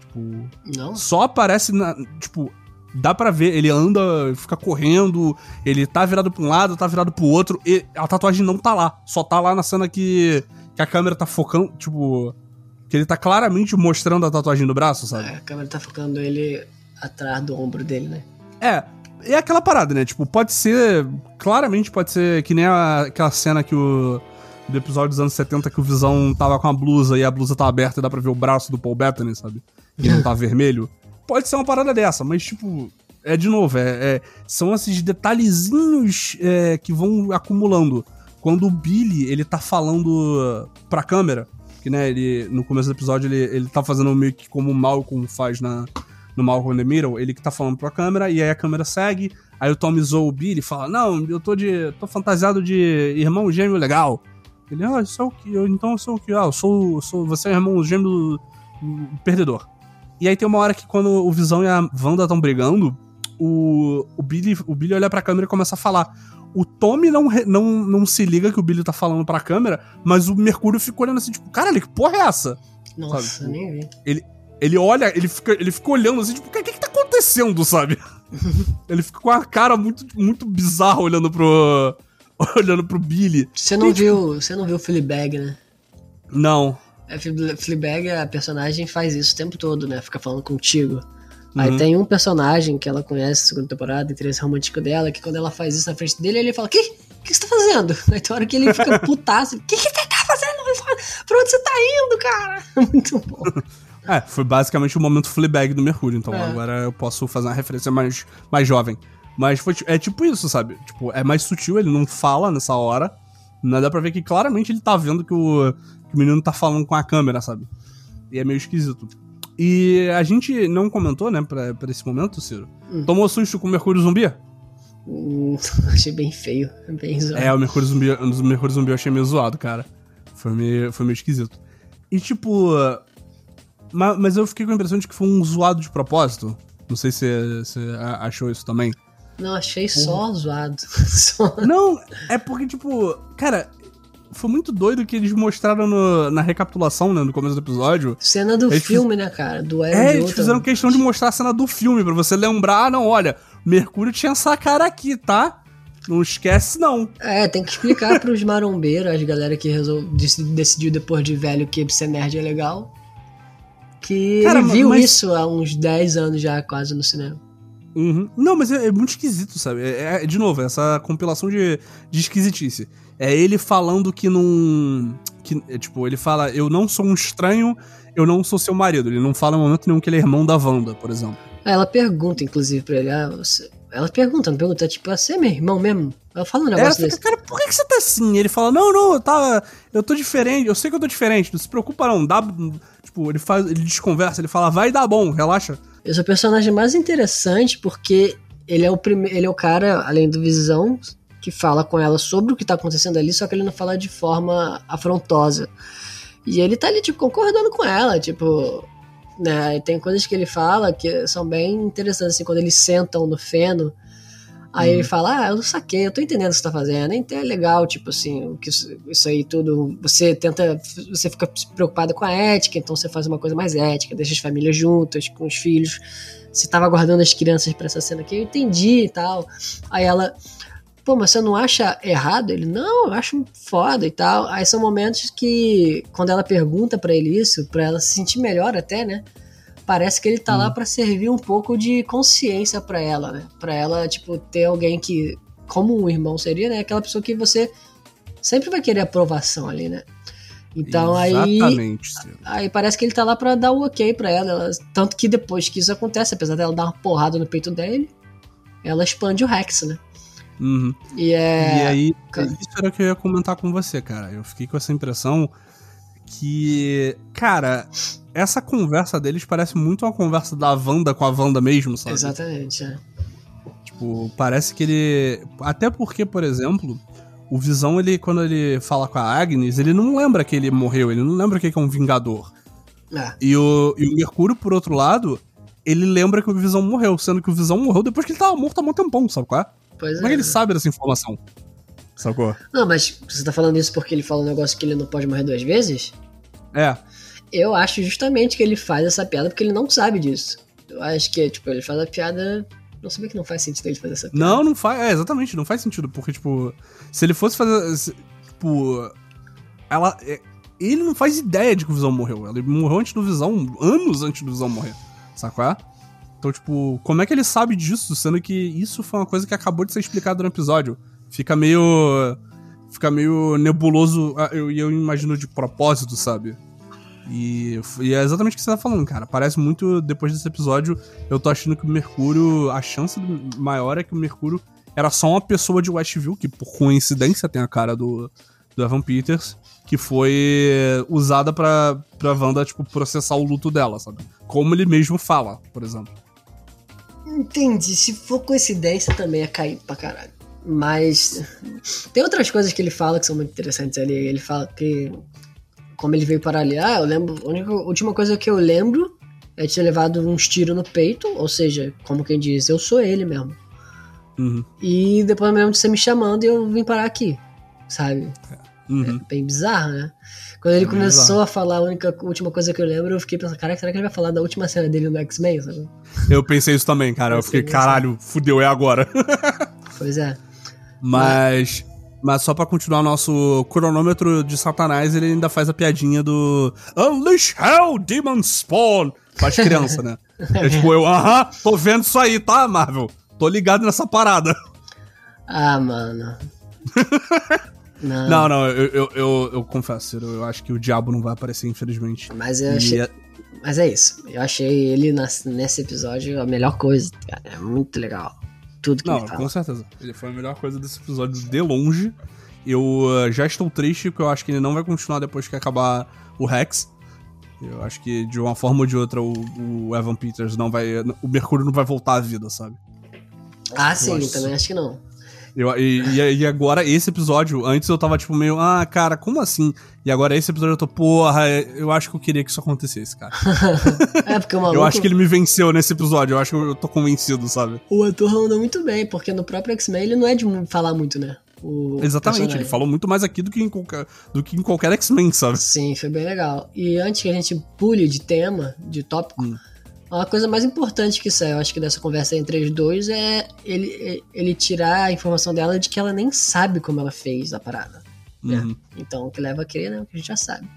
Tipo, Não? só aparece na. Tipo, dá pra ver, ele anda, fica correndo, ele tá virado pra um lado, tá virado pro outro, e a tatuagem não tá lá. Só tá lá na cena que, que a câmera tá focando, tipo. Que ele tá claramente mostrando a tatuagem no braço, sabe? É, a câmera tá focando ele atrás do ombro dele, né? É, é aquela parada, né? Tipo, pode ser. Claramente pode ser que nem a- aquela cena que o. Do episódio dos anos 70 que o Visão tava com a blusa e a blusa tá aberta e dá pra ver o braço do Paul Bettany, sabe? E não tá vermelho. Pode ser uma parada dessa, mas, tipo. É de novo, é, é- são esses detalhezinhos é, que vão acumulando. Quando o Billy, ele tá falando pra câmera, que né, ele, no começo do episódio ele, ele tá fazendo meio que como o Malcolm faz na, no Malcolm in the Middle, ele que tá falando pra câmera, e aí a câmera segue, aí o Tommy zoa o Billy e fala, não, eu tô de. tô fantasiado de irmão gêmeo legal. Ele, ah, isso é o que? Eu, então eu sou o que? Ah, eu sou, sou. Você é irmão gêmeo perdedor. E aí tem uma hora que quando o Visão e a Wanda estão brigando, o, o, Billy, o Billy olha pra câmera e começa a falar. O Tommy não, não, não se liga que o Billy tá falando pra câmera, mas o Mercúrio fica olhando assim, tipo, caralho, que porra é essa? Nossa, sabe? nem vi. Ele, ele olha, ele fica, ele fica olhando assim, tipo, o que, que, tá acontecendo, sabe? ele fica com a cara muito, muito bizarra olhando pro. olhando pro Billy. Você não, e, viu, tipo... você não viu o Fleabag, né? Não. É, Fleabag, a personagem faz isso o tempo todo, né? Fica falando contigo. Uhum. Aí tem um personagem que ela conhece na segunda temporada, interesse romântico dela, que quando ela faz isso na frente dele, ele fala: Que? O que você tá fazendo? Aí tem hora que ele fica putaço: O que, que você tá fazendo? Pra onde você tá indo, cara? Muito bom. É, foi basicamente o momento Fleabag do Mercúrio, então é. agora eu posso fazer uma referência mais, mais jovem. Mas foi, é tipo isso, sabe? Tipo, é mais sutil, ele não fala nessa hora. Não dá pra ver que claramente ele tá vendo que o, que o menino tá falando com a câmera, sabe? E é meio esquisito. E a gente não comentou, né, pra, pra esse momento, Ciro. Hum. Tomou susto com o Mercúrio Zumbi? Hum, achei bem feio, bem zoado. É, o Mercúrio Zumbi, o Mercúrio Zumbi eu achei meio zoado, cara. Foi meio, foi meio esquisito. E tipo. Mas, mas eu fiquei com a impressão de que foi um zoado de propósito. Não sei se você achou isso também. Não, achei só zoado. Não, é porque, tipo, cara, foi muito doido que eles mostraram no, na recapitulação, né, no começo do episódio. Cena do filme, fiz... né, cara? Do É, eles fizeram questão de mostrar a cena do filme, pra você lembrar, ah, não, olha, Mercúrio tinha essa cara aqui, tá? Não esquece, não. É, tem que explicar pros marombeiros, as galera que resol... decidiu depois de velho que ser nerd é legal. Que Cara, ele viu mas... isso há uns 10 anos já, quase, no cinema. Uhum. Não, mas é, é, muito esquisito, sabe? É, é, de novo, essa compilação de, de esquisitice. É ele falando que não. Que, é, tipo, ele fala: Eu não sou um estranho, eu não sou seu marido. Ele não fala em momento nenhum que ele é irmão da Wanda, por exemplo. Ela pergunta, inclusive, pra ele: ah, você... Ela pergunta, não pergunta, tipo, você é meu irmão mesmo? Ela fala um negócio ela desse. Cara, por que, que você tá assim? Ele fala: Não, não, eu, tá, eu tô diferente, eu sei que eu tô diferente, não se preocupa não, dá. Tipo, ele faz. Ele desconversa, ele fala, vai dar bom, relaxa. Esse é o personagem mais interessante porque ele é o primeiro. Ele é o cara, além do Visão, que fala com ela sobre o que tá acontecendo ali, só que ele não fala de forma afrontosa. E ele tá ali, tipo, concordando com ela, tipo. Né, e tem coisas que ele fala que são bem interessantes, assim, quando eles sentam no feno Aí ele uhum. fala, ah, eu saquei, eu tô entendendo o que você tá fazendo. Então é legal, tipo assim, que isso, isso, aí tudo. Você tenta. Você fica preocupado com a ética, então você faz uma coisa mais ética, deixa as famílias juntas, com os filhos. Você tava guardando as crianças para essa cena aqui, eu entendi e tal. Aí ela. Pô, mas você não acha errado? Ele, não, eu acho foda e tal. Aí são momentos que, quando ela pergunta para ele isso, para ela se sentir melhor até, né? Parece que ele tá hum. lá para servir um pouco de consciência para ela, né? Para ela, tipo, ter alguém que, como um irmão seria, né? Aquela pessoa que você sempre vai querer aprovação ali, né? Então Exatamente, aí. Aí parece que ele tá lá pra dar o ok pra ela, ela. Tanto que depois que isso acontece, apesar dela dar uma porrada no peito dele, ela expande o Rex, né? Uhum. E é. E aí, isso era o que eu ia comentar com você, cara. Eu fiquei com essa impressão que. Cara, essa conversa deles parece muito uma conversa da Wanda com a Wanda mesmo, sabe? Exatamente, é. Tipo, parece que ele. Até porque, por exemplo, o Visão, ele, quando ele fala com a Agnes, ele não lembra que ele morreu, ele não lembra que é um Vingador. É. E, o, e o Mercúrio, por outro lado, ele lembra que o Visão morreu, sendo que o Visão morreu depois que ele tava morto há muito tempão, sabe qual é? Pois Como é que ele sabe dessa informação? Sacou? Não, mas você tá falando isso porque ele fala um negócio que ele não pode morrer duas vezes? É. Eu acho justamente que ele faz essa piada porque ele não sabe disso. Eu acho que, tipo, ele faz a piada. Não sabia que não faz sentido ele fazer essa piada. Não, não faz. É, exatamente, não faz sentido. Porque, tipo, se ele fosse fazer. Se, tipo. Ela. É, ele não faz ideia de que o Visão morreu. Ele morreu antes do Visão, anos antes do Visão morrer. Sacou? Então, tipo, como é que ele sabe disso? Sendo que isso foi uma coisa que acabou de ser explicado no episódio. Fica meio. Fica meio nebuloso. Ah, eu, eu imagino de propósito, sabe? E, e, é exatamente o que você tá falando, cara. Parece muito, depois desse episódio, eu tô achando que o Mercúrio. A chance maior é que o Mercúrio era só uma pessoa de Westview, que por coincidência tem a cara do, do Evan Peters, que foi usada pra, pra Wanda, tipo, processar o luto dela, sabe? Como ele mesmo fala, por exemplo. Entendi. Se for coincidência, também é cair pra caralho. Mas tem outras coisas que ele fala que são muito interessantes ali. Ele fala que, como ele veio para ali, ah, eu lembro. A única, última coisa que eu lembro é de ter levado uns tiros no peito, ou seja, como quem diz, eu sou ele mesmo. Uhum. E depois eu me lembro de você me chamando e eu vim parar aqui, sabe? Uhum. É bem bizarro, né? Quando ele É começou bizarro. a falar a única a última coisa que eu lembro, eu fiquei pensando, caraca, será que ele vai falar da última cena dele no X-Men? Eu pensei isso também, cara. Eu Pensei fiquei, caralho, fudeu, é agora. Pois é. Mas. Mas só pra continuar nosso cronômetro de Satanás, ele ainda faz a piadinha do Unleash Hell, Demon Spawn. Faz criança, né? É tipo, eu, aham, tô vendo isso aí, tá, Marvel? Tô ligado nessa parada. Ah, mano. Não, Não, não, eu, eu, eu, eu confesso, eu acho que o diabo não vai aparecer, infelizmente. Mas eu achei. é- Mas é isso. Eu achei ele nas- nesse episódio a melhor coisa. cara. É muito legal. Tudo que Não, ele fala. com certeza. Ele foi a melhor coisa desse episódio de longe. Eu uh, já estou triste porque eu acho que ele não vai continuar depois que acabar o Rex. Eu acho que de uma forma ou de outra o, o Evan Peters não vai. O Mercúrio não vai voltar à vida, sabe? Ah, sim, acho também acho que não. Eu, e, e- agora, esse episódio, antes eu tava tipo meio, ah, cara, como assim? E agora esse episódio eu tô, porra, eu acho que eu queria que isso acontecesse, cara. É, porque o maluco, Eu acho que ele me venceu nesse episódio, eu acho que eu tô convencido, sabe? o ator mandou muito bem, porque no próprio X-Men ele não é de falar muito, né? O Exatamente, ele personagem. falou muito mais aqui do que em qualquer, do que em qualquer X-Men, sabe? Sim, foi bem legal. E antes que a gente pule de tema, de tópico, Hum. Uma coisa mais importante que saiu, acho que dessa conversa entre os dois, é ele, ele tirar a informação dela de que ela nem sabe como ela fez a parada. né? Uhum. Então, o que leva a crer, né? O que a gente já sabe.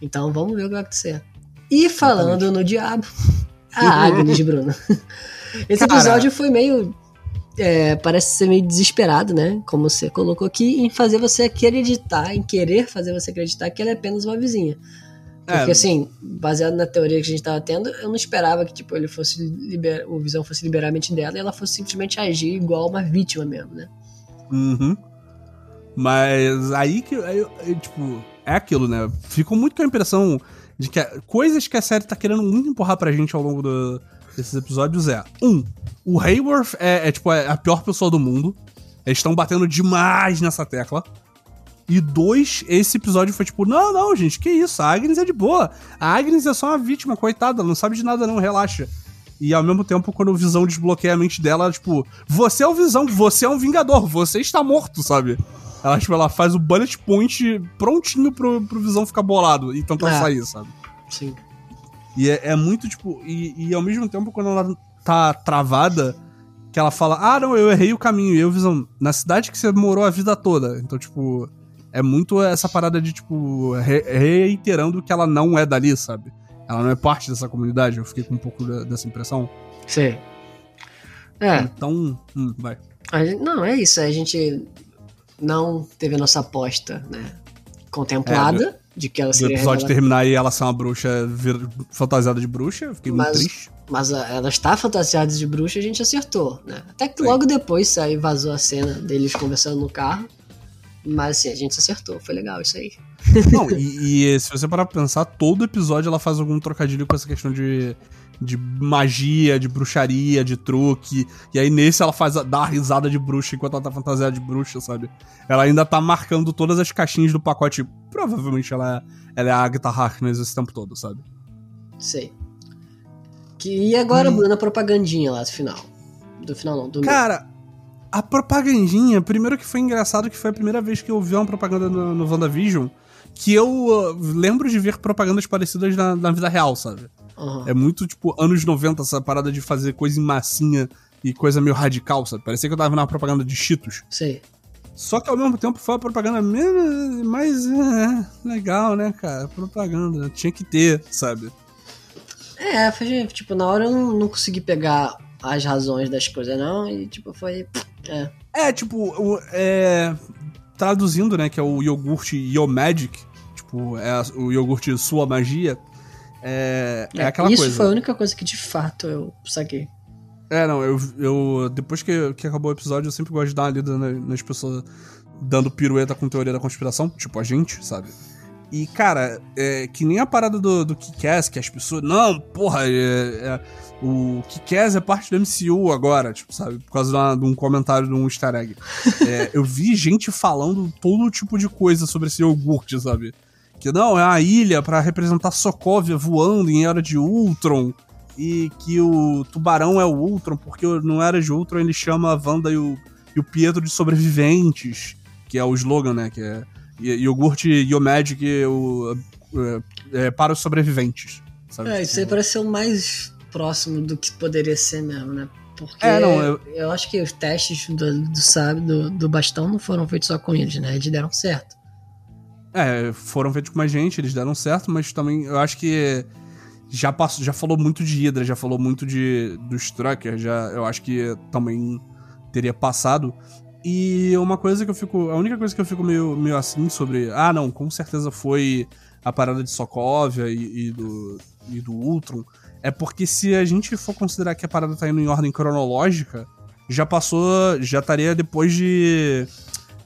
Então, vamos ver o que vai acontecer. E falando no diabo, a Agnes, Bruno. Esse Cara. episódio foi meio. é, parece ser meio desesperado, né? Como você colocou aqui, em fazer você acreditar, em querer fazer você acreditar que ela é apenas uma vizinha. Porque, É. assim, baseado na teoria que a gente tava tendo, eu não esperava que, tipo, ele fosse liber... o Visão fosse liberar a mente dela e ela fosse simplesmente agir igual uma vítima mesmo, né? Uhum. Mas aí que. aí eu, tipo, é aquilo, né? Ficou muito com a impressão de que a- coisas que a série tá querendo muito empurrar pra gente ao longo do- desses episódios é: um, o Hayworth é, é, tipo é a pior pessoa do mundo. Eles estão batendo demais nessa tecla. E dois, esse episódio foi tipo, não, não, gente, que isso? A Agnes é de boa. A Agnes é só uma vítima, coitada, ela não sabe de nada, não, relaxa. E ao mesmo tempo, quando o Visão desbloqueia a mente dela, ela, tipo, você é o Visão, você é um Vingador, você está morto, sabe? Ela, tipo, ela faz o bullet point prontinho pro, pro Visão ficar bolado e tentar É. sair, sabe? Sim. E é, é muito, tipo, e, e ao mesmo tempo, quando ela tá travada, que ela fala, ah, não, eu errei o caminho. E eu, Visão, na cidade que você morou a vida toda. Então, tipo, é muito essa parada de, tipo, re- reiterando que ela não é dali, sabe? Ela não é parte dessa comunidade. Eu fiquei com um pouco da- dessa impressão. Sim. É, Então, hum, vai. gente- não, é isso. A gente não teve a nossa aposta, né? Contemplada de que ela seria episódio revelada. terminar e ela ser uma bruxa vir- fantasiada de bruxa, fiquei muito Mas- triste. Mas a- ela está fantasiada de bruxa a gente acertou, né? Até que Sim. logo depois saiu, vazou a cena deles conversando no carro. Mas assim, a gente acertou. Foi legal isso aí. Não, e, e se você parar pra pensar, todo episódio ela faz algum trocadilho com essa questão de, de magia, de bruxaria, de truque. E aí nesse ela faz dá a risada de bruxa enquanto ela tá fantasiada de bruxa, sabe? Ela ainda tá marcando todas as caixinhas do pacote. Provavelmente ela, é- ela é a Agatha Harkness esse tempo todo, sabe? Sei. Que, e agora, Hum. Bruno, a propagandinha lá do final. Do final não, do meio. A propagandinha, primeiro que foi engraçado que foi a primeira vez que eu vi uma propaganda no, no WandaVision que eu uh, lembro de ver propagandas parecidas na, na vida real, sabe? Aham. É muito, tipo, anos 90, essa parada de fazer coisa em massinha e coisa meio radical, sabe? Parecia que eu tava vendo uma propaganda de Cheetos. Sei. Só que ao mesmo tempo foi uma propaganda meio- mais é, legal, né, cara? Propaganda. Tinha que ter, sabe? É, foi, tipo, na hora eu não, não consegui pegar as razões das coisas, não. E tipo, foi. É. É, tipo, o- é, traduzindo, né, que é o iogurte Yo Magic, tipo, é a- o iogurte Sua Magia, é, é, aquela Isso coisa. foi a única coisa que de fato eu saquei. É, não, eu, eu depois que, que acabou o episódio, eu sempre gosto de dar uma lida na- nas pessoas dando pirueta com teoria da conspiração, tipo a gente, sabe? E, cara, é, que nem a parada do, do Kick-Ass, que as pessoas. Não, porra, é, é, o Kick-Ass é parte do MCU agora, tipo, sabe? Por causa de, uma, de um comentário de um easter egg. É, eu vi gente falando todo tipo de coisa sobre esse iogurte, sabe? Que não, é a ilha para representar Sokovia voando em Era de Ultron. E que o tubarão é o Ultron, porque não Era de Ultron ele chama a Wanda e o, e o Pietro de sobreviventes, que é o slogan, né? Que é iogurte Yomagic o, é, é, para os sobreviventes. Sabe? É, isso aí parece ser o mais próximo do que poderia ser mesmo, né? Porque é, não, eu... eu acho que os testes do, do, sabe, do, do bastão não foram feitos só com eles, né? Eles deram certo. É, foram feitos com mais gente, eles deram certo, mas também eu acho que já passou, já falou muito de Hydra, já falou muito de dos Truckers, já eu acho que também teria passado. E uma coisa que eu fico. A única coisa que eu fico meio, meio assim sobre. Ah, não, com certeza foi a parada de Sokovia e, e, do, e do Ultron. É porque se a gente for considerar que a parada tá indo em ordem cronológica, já passou. Já estaria depois de.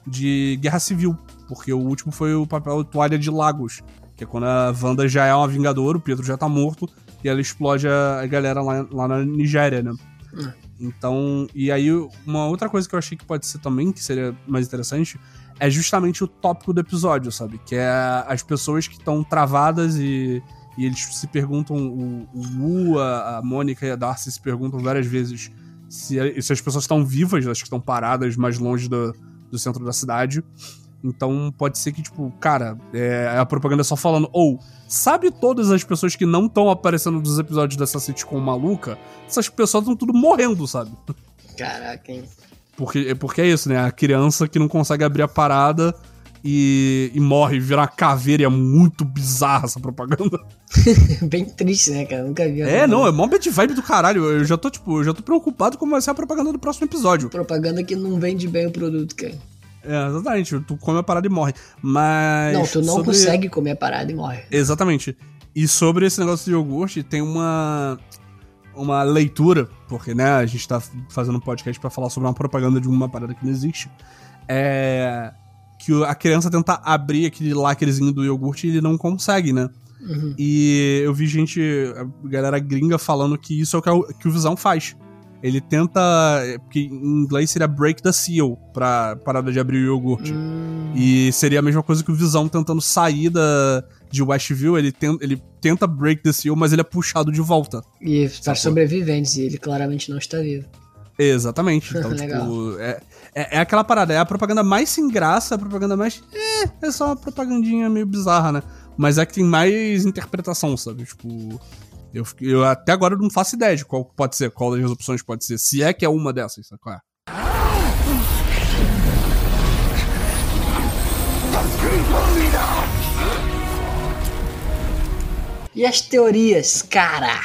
de Guerra Civil. Porque o último foi o papel Toalha de Lagos. Que é quando a Wanda já é uma Vingadora, o Pedro já tá morto, e ela explode a, galera lá, lá na Nigéria, né? É. Então, e aí uma outra coisa que eu achei que pode ser também, que seria mais interessante, é justamente o tópico do episódio, sabe? Que é as pessoas que estão travadas e, e eles se perguntam, o, o Wu, a, a Mônica e a Darcy se perguntam várias vezes se, se as pessoas estão vivas, as que estão paradas mais longe do, do centro da cidade. Então pode ser que, tipo, cara, é, a propaganda só falando, ou, sabe todas as pessoas que não estão aparecendo nos episódios dessa sitcom maluca? Essas pessoas estão tudo morrendo, sabe? Caraca, hein? Porque, porque é isso, né? A criança que não consegue abrir a parada e, e morre, vira uma caveira. é muito bizarra essa propaganda. Bem triste, né, cara? Nunca vi. É, não, é mó bad vibe do caralho. Eu já tô, tipo, eu já tô preocupado com vai ser a propaganda do próximo episódio. Propaganda que não vende bem o produto, cara. É, exatamente. Tu come a parada e morre. Mas. Não, tu não sobre... consegue comer a parada e morre. Exatamente. E sobre esse negócio de iogurte, tem uma. Uma leitura, porque, né, a gente tá fazendo um podcast para falar sobre uma propaganda de uma parada que não existe. É. Que a criança tenta abrir aquele lacrezinho do iogurte e ele não consegue, né? Uhum. E eu vi gente, a galera gringa falando que isso é o que, o, que o Visão faz ele tenta. Porque em inglês seria break the seal pra parada de abrir o iogurte. Hum. E seria a mesma coisa que o Visão tentando sair da, de Westview. Ele, ele tenta break the seal, mas ele é puxado de volta. E para sobreviventes, e ele claramente não está vivo. Exatamente. Então, tipo, é, é, é, aquela parada, é a propaganda mais sem graça, a propaganda mais. É, é só uma propagandinha meio bizarra, né? Mas é que tem mais interpretação, sabe? Tipo. Eu, eu até agora não faço ideia de qual pode ser, qual das opções pode ser. Se é que é uma dessas, sabe qual é? E as teorias, cara?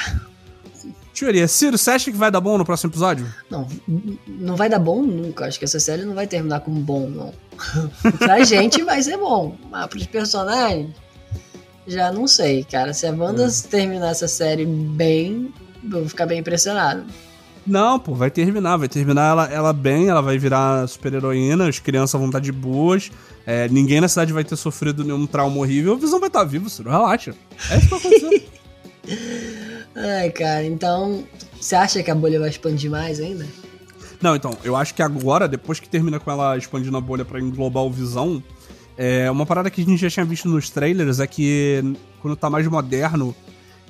Teoria. Ciro, você acha que vai dar bom no próximo episódio? Não, não vai dar bom nunca. Acho que essa série não vai terminar com bom, não. pra gente vai ser bom, mas pros personagens já não sei, cara. Se a Wanda hum. terminar essa série bem, vou ficar bem impressionado. Não, pô, vai terminar, vai terminar ela, ela bem, ela vai virar super-heroína, as crianças vão estar de boas, é, ninguém na cidade vai ter sofrido nenhum trauma horrível, a visão vai estar vivo, Ciro, relaxa. É isso que vai acontecer. Ai, cara, então, você acha que a bolha vai expandir mais ainda? Não, então, eu acho que agora, depois que termina com ela expandindo a bolha para englobar o Visão, é, uma parada que a gente já tinha visto nos trailers é que quando tá mais moderno,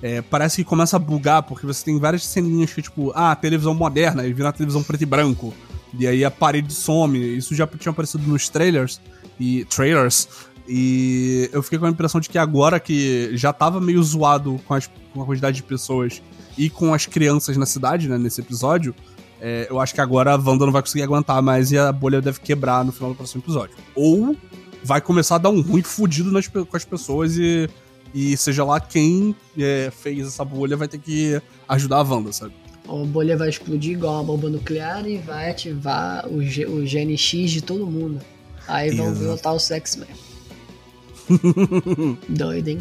é, parece que começa a bugar, porque você tem várias ceninhas que, tipo, ah, televisão moderna, e vira uma televisão preto e branco. E aí a parede some. Isso já tinha aparecido nos trailers e trailers. E eu fiquei com a impressão de que agora que já tava meio zoado com, as, com a quantidade de pessoas e com as crianças na cidade, né, nesse episódio, é, eu acho que agora a Wanda não vai conseguir aguentar mais e a bolha deve quebrar no final do próximo episódio. Ou vai começar a dar um ruim fudido nas, com as pessoas e, e seja lá quem é, fez essa bolha vai ter que ajudar a Wanda, sabe? A bolha vai explodir igual uma bomba nuclear e vai ativar o, G, o gene X de todo mundo. Aí vão Exato. voltar o X-Men. Doido, hein?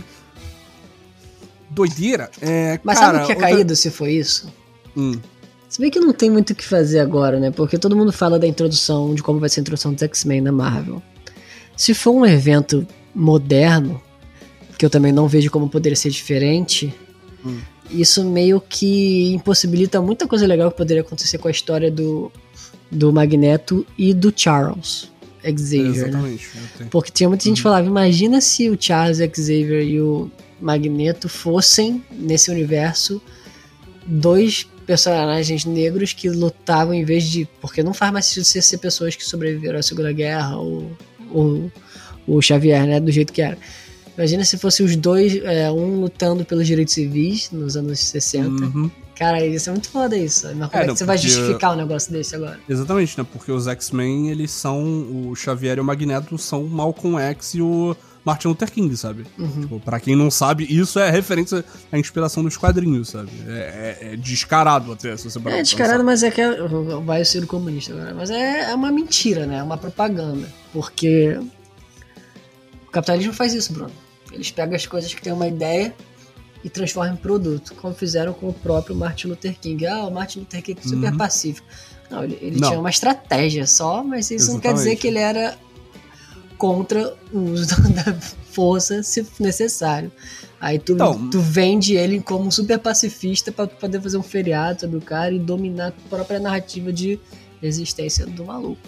Doideira? É, Mas cara, sabe o que é outra... caído se foi isso? Hum. Se bem que não tem muito o que fazer agora, né? Porque todo mundo fala da introdução, de como vai ser a introdução dos X-Men na Marvel. Se for um evento moderno, que eu também não vejo como poderia ser diferente, Hum. isso meio que impossibilita muita coisa legal que poderia acontecer com a história do, do Magneto e do Charles Xavier, né? Exatamente. tenho- Porque tinha muita gente que falava, imagina se o Charles Xavier e o Magneto fossem, nesse universo, dois personagens negros que lutavam em vez de... Porque não faz mais sentido ser, ser pessoas que sobreviveram à Segunda Guerra ou, ou o Xavier, né? Do jeito que era. Imagina se fosse os dois, é, um lutando pelos direitos civis nos anos 60. Uhum. Cara, isso é muito foda isso. Mas como É, é, não, que você vai porque- justificar um negócio desse agora? Exatamente, né? Porque os X-Men, eles são. O Xavier e o Magneto são o Malcolm X e o Martin Luther King, sabe? Uhum. Tipo, pra quem não sabe, isso é referência à inspiração dos quadrinhos, sabe? É, é- é descarado até, se você parar É descarado, mas é que é- vai ser o comunista agora. Mas é, é uma mentira, né? É uma propaganda. Porque o capitalismo faz isso, Bruno. Eles pegam as coisas que têm uma ideia e transformam em produto, como fizeram com o próprio Martin Luther King. Ah, o Martin Luther King é super Uhum. pacífico. Não, ele, ele Não. tinha uma estratégia só, mas isso não quer dizer Exatamente. que ele era contra o uso da força se necessário. Aí tu, Então- tu vende ele como um super pacifista tu poder fazer um feriado sobre o cara e dominar a própria narrativa de existência do maluco.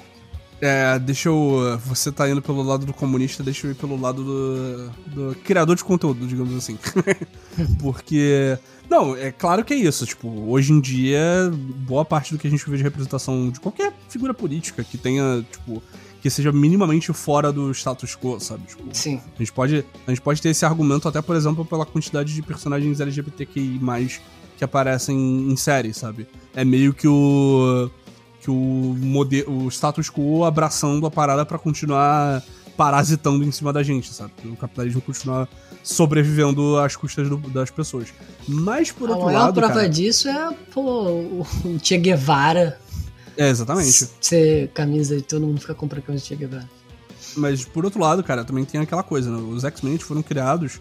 É, deixa eu. Você tá indo pelo lado do comunista, deixa eu ir pelo lado do, do criador de conteúdo, digamos assim. Porque. Não, é claro que é isso. Tipo, hoje em dia, boa parte do que a gente vê de representação de qualquer figura política que tenha, tipo, que seja minimamente fora do status quo, sabe? Tipo, Sim. a gente pode, a gente pode ter esse argumento até, por exemplo, pela quantidade de personagens LGBTQI+, que aparecem em série, sabe? É meio que o que o mode, o status quo abraçando a parada pra continuar parasitando em cima da gente, sabe? O capitalismo continuar sobrevivendo às custas do- das pessoas. Mas por a outro maior lado, prova cara, disso é pô, o o Che Guevara é exatamente. ser camisa e todo mundo fica comprando camisa de Che Guevara. Mas por outro lado, cara, também tem aquela coisa, né? Os X-Men foram criados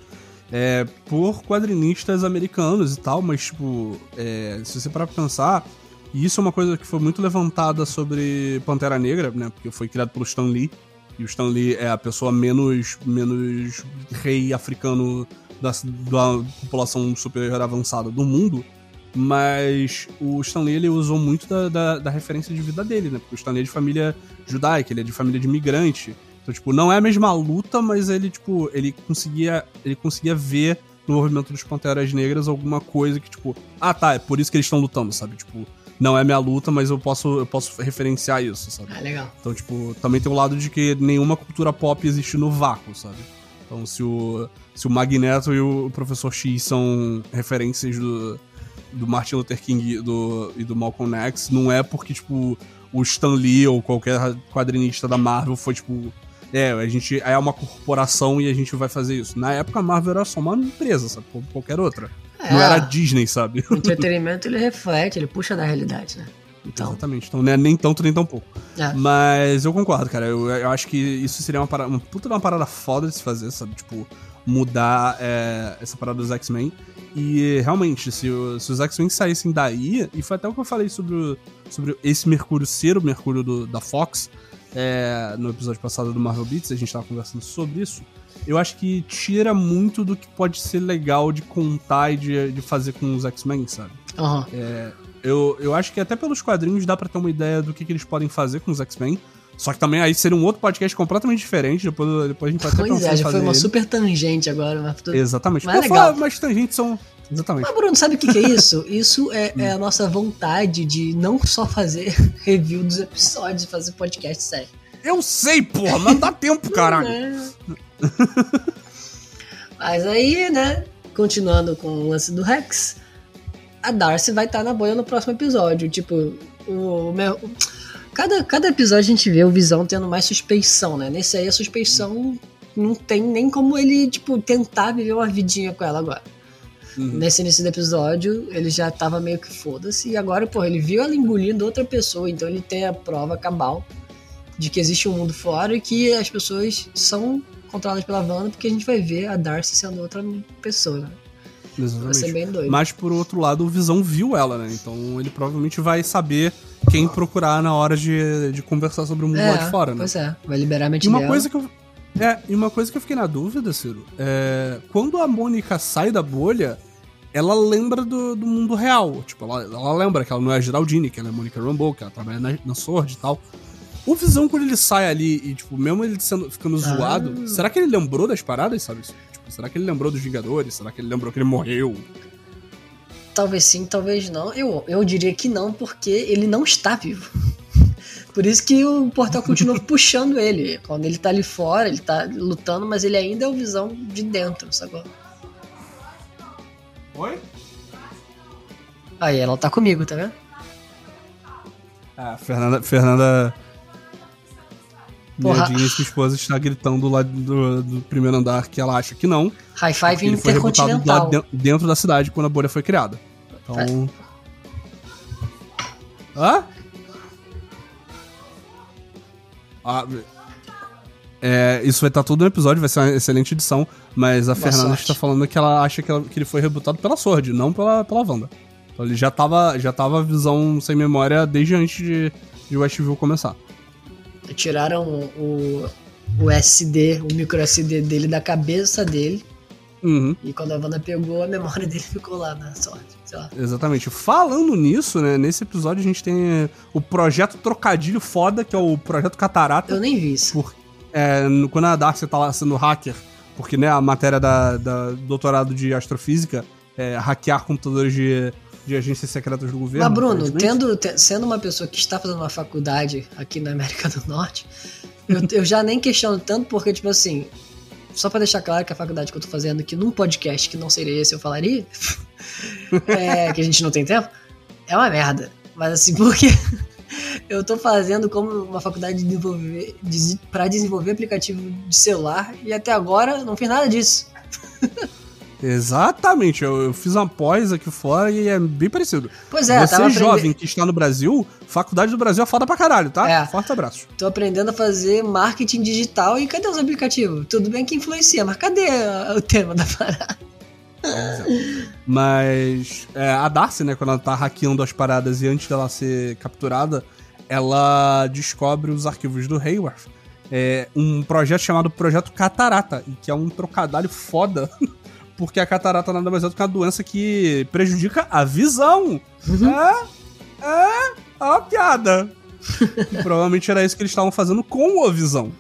é, por quadrinistas americanos e tal, mas, tipo, é, se você parar pra pensar, e isso é uma coisa que foi muito levantada sobre Pantera Negra, né? Porque foi criado pelo Stan Lee, e o Stan Lee é a pessoa menos, menos rei africano da, da população super avançada do mundo. Mas o Stan Lee ele usou muito da, da, da referência de vida dele, né? Porque o Stan Lee é de família judaica, ele é de família de imigrante. Então, tipo, não é a mesma luta, mas ele, tipo, ele conseguia, ele conseguia ver no movimento dos Panteras Negras alguma coisa que, tipo, ah, tá, é por isso que eles estão lutando, sabe? Tipo, não é minha luta, mas eu posso, eu posso referenciar isso, sabe? Ah, legal. Então, tipo, também tem o lado de que nenhuma cultura pop existe no vácuo, sabe? Então, se o, se o Magneto e o Professor X são referências do, do Martin Luther King e do, e do Malcolm X, não é porque, tipo, o Stan Lee ou qualquer quadrinista da Marvel foi, tipo, é, a gente é uma corporação e a gente vai fazer isso. Na época, a Marvel era só uma empresa, sabe? Como qualquer outra. É, Não era a Disney, sabe? O entretenimento ele reflete, ele puxa da realidade, né? Então, Exatamente. Então, não é nem tanto nem tão pouco. é. Mas eu concordo, cara. Eu, eu acho que isso seria uma, parada, uma puta de uma parada foda de se fazer, sabe? Tipo, mudar é, essa parada dos X-Men. E realmente, se, o- se os X-Men saíssem daí, e foi até o que eu falei sobre, o- sobre esse Mercúrio ser o Mercúrio do- da Fox, é, no episódio passado do Marvel Beats, a gente tava conversando sobre isso. Eu acho que tira muito do que pode ser legal de contar e de, de fazer com os X-Men, sabe? Aham. Eu, eu acho que até pelos quadrinhos dá pra ter uma ideia do que, que eles podem fazer com os X-Men. Só que também aí seria um outro podcast completamente diferente. Depois, depois a gente vai até Pois é, já foi uma ele. super tangente agora. Mas, tu- Exatamente. Mas é legal. fala, mas tangentes são. Exatamente. mas Bruno, sabe o que, que é isso? Isso é, Hum. é a nossa vontade de não só fazer review dos episódios, fazer podcast sério. Eu sei, porra, mas não dá tempo, caralho. Mas aí, né, continuando com o lance do Rex, a Darcy vai estar na bolha no próximo episódio. Tipo, o, o meu- cada, cada episódio a gente vê o Visão tendo mais suspeição, né? Nesse aí a suspeição não tem nem como ele, tipo, tentar viver uma vidinha com ela agora. Uhum. Nesse início do episódio, ele já tava meio que foda-se. E agora, pô, ele viu ela engolindo outra pessoa. Então ele tem a prova cabal de que existe um mundo fora e que as pessoas são controladas pela Wanda, porque a gente vai ver a Darcy sendo outra pessoa, né? Vai ser Exatamente. bem doido. Mas por outro lado, o Visão viu ela, né? Então ele provavelmente vai saber quem procurar na hora de, de conversar sobre o mundo lá de fora, né? Pois é, vai liberar a mente E uma dela. coisa que eu. É, e uma coisa que eu fiquei na dúvida, Ciro, é. Quando a Mônica sai da bolha, ela lembra do, do mundo real. Tipo, ela, ela lembra que ela não é a Geraldine, que ela é a Mônica Rambeau, que ela trabalha na, na Sword e tal. O Visão, quando ele sai ali e, tipo, mesmo ele sendo, ficando Ah. zoado, será que ele lembrou das paradas, sabe? Tipo, será que ele lembrou dos Vingadores? Será que ele lembrou que ele morreu? Talvez sim, talvez não. Eu, eu diria que não, porque ele não está vivo. Por isso que o portal continua puxando ele. Quando ele tá ali fora, ele tá lutando, mas ele ainda é o visão de dentro, sacou? Oi? Aí, ela tá comigo, tá vendo? Ah, Fernanda. Fernanda. Minha Porra. digníssima esposa está gritando lá do, do primeiro andar que ela acha que não. High Five ele foi rebutado lá intercontinental. de- dentro da cidade quando a bolha foi criada. Então. Hã? Ah, é, isso vai estar tudo no episódio, vai ser uma excelente edição. Mas a Boa Fernanda sorte. está falando que ela acha que, ela- que ele foi rebutado pela Sword, não pela, pela Wanda. Então ele já tava, já tava a visão sem memória desde antes de, de Westview começar. Tiraram o, o SD, o micro SD dele da cabeça dele. Uhum. E quando a Wanda pegou, a memória dele ficou lá na sorte. Sei lá. Exatamente. Falando nisso, né, nesse episódio a gente tem eh, o projeto Trocadilho Foda, que é o projeto Catarata. Eu nem vi isso. Por, é, no- quando a Darcy tá lá sendo hacker, porque né, a matéria da, da doutorado de astrofísica é hackear computadores de, de agências secretas do governo. Mas, Bruno, tendo, te- sendo uma pessoa que está fazendo uma faculdade aqui na América do Norte, eu, eu já nem questiono tanto, porque, tipo assim, só pra deixar claro que a faculdade que eu tô fazendo aqui num podcast que não seria esse eu falaria, é, que a gente não tem tempo, é uma merda. Mas assim, porque eu tô fazendo como uma faculdade de desenvolver, de, pra desenvolver aplicativo de celular e até agora não fiz nada disso. Exatamente, eu, eu fiz uma pós aqui fora e é bem parecido. Pois é, Você aprendendo- jovem que está no Brasil, faculdade do Brasil é foda pra caralho, tá? É. Forte abraço. Tô aprendendo a fazer marketing digital e cadê os aplicativos? Tudo bem que influencia, mas cadê o tema da parada? Mas é, a Darcy, né, quando ela tá hackeando as paradas e antes dela ser capturada, ela descobre os arquivos do Hayworth. É um projeto chamado Projeto Catarata, e que é um trocadilho foda, porque a catarata nada mais é do que uma doença que prejudica a visão. É, é, é uma piada. E provavelmente era isso que eles estavam fazendo com a visão.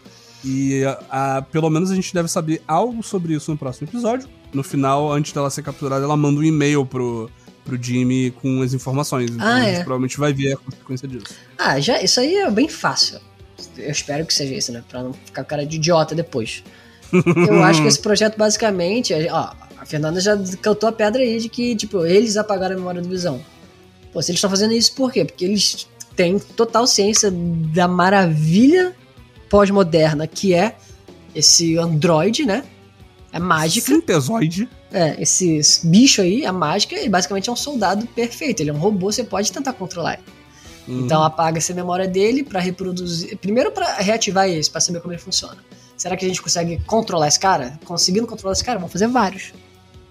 E a- a- pelo menos a gente deve saber algo sobre isso no próximo episódio. No final, antes dela ser capturada, ela manda um e-mail pro, pro Jimmy com as informações. Então Ah, a gente é. provavelmente vai ver a consequência disso. Ah, já, isso aí é bem fácil. Eu espero que seja isso, né? Pra não ficar cara de idiota depois. Eu acho que esse projeto basicamente. é- Ó, a Fernanda já cantou a pedra aí de que, tipo, eles apagaram a memória do Visão. Pô, se eles estão fazendo isso por quê? Porque eles têm total ciência da maravilha pós-moderna que é esse androide, né? É mágica. Sintesoide. É, esse esse bicho aí, a mágica, ele basicamente é um soldado perfeito. Ele é um robô, você pode tentar controlar ele. Uhum. Então apaga essa memória dele pra reproduzir. Primeiro pra reativar esse, pra saber como ele funciona. Será que a gente consegue controlar esse cara? Conseguindo controlar esse cara, vamos fazer vários.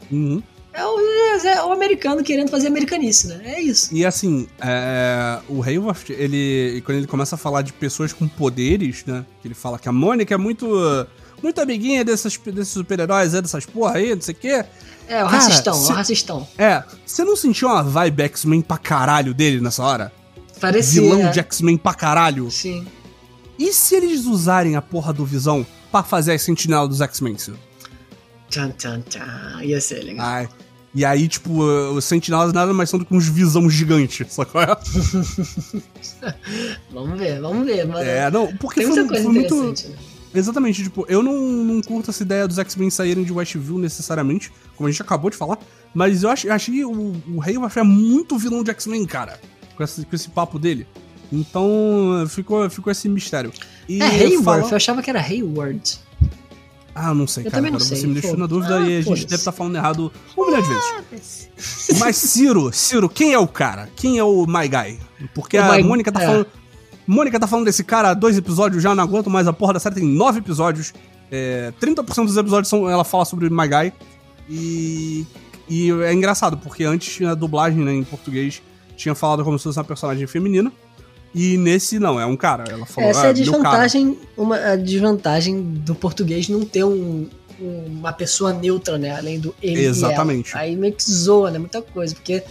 Uhum. É o, é o americano querendo fazer americanice, né? É isso. E assim, é, o Hayworth, ele. Quando ele começa a falar de pessoas com poderes, né? Que ele fala que a Mônica é muito. Muito amiguinha desses, desses super-heróis, é, dessas porra aí, não sei o quê. É o Cara, racistão, é se- o racistão. É, você não sentiu uma vibe X-Men pra caralho dele nessa hora? Parecia. Vilão é. de X-Men pra caralho? Sim. E se eles usarem a porra do Visão pra fazer a sentinela dos X-Men? Tchan, tchan, tchan. Ia ser legal. Ai. E aí, tipo, os sentinelas nada mais são do que uns visão gigantes, sacou? Vamos ver, vamos ver. Mas É, não, porque tem foi, muita coisa foi muito. né? Exatamente, tipo, eu não, não curto essa ideia dos X-Men saírem de Westview necessariamente, como a gente acabou de falar, mas eu ach, achei o, o Hayward é muito vilão de X-Men, cara, com esse, com esse papo dele. Então, ficou, ficou esse mistério. E É Hayward, fala- eu achava que era Hayward. Ah, não sei, Eu cara. também não Agora sei, você me deixou na dúvida Ah, e a gente foda-se. deve estar falando errado um milhão de vezes. Mas Ciro, Ciro, quem é o cara? Quem é o My Guy? Porque O a My- Mônica tá é. falando. Mônica tá falando desse cara há dois episódios, já não aguento mais a porra da série, tem nove episódios. É, 30% dos episódios são, ela fala sobre My Guy. E, e é engraçado, porque antes tinha a dublagem né, em português, tinha falado como se fosse uma personagem feminina. E nesse não, é um cara. Ela falou, Essa é a "Ah, meu cara." desvantagem, uma, a desvantagem do português não ter um, um- uma pessoa neutra, né? Além do ele Exatamente. Aí meio que zoa, né? Muita coisa. Porque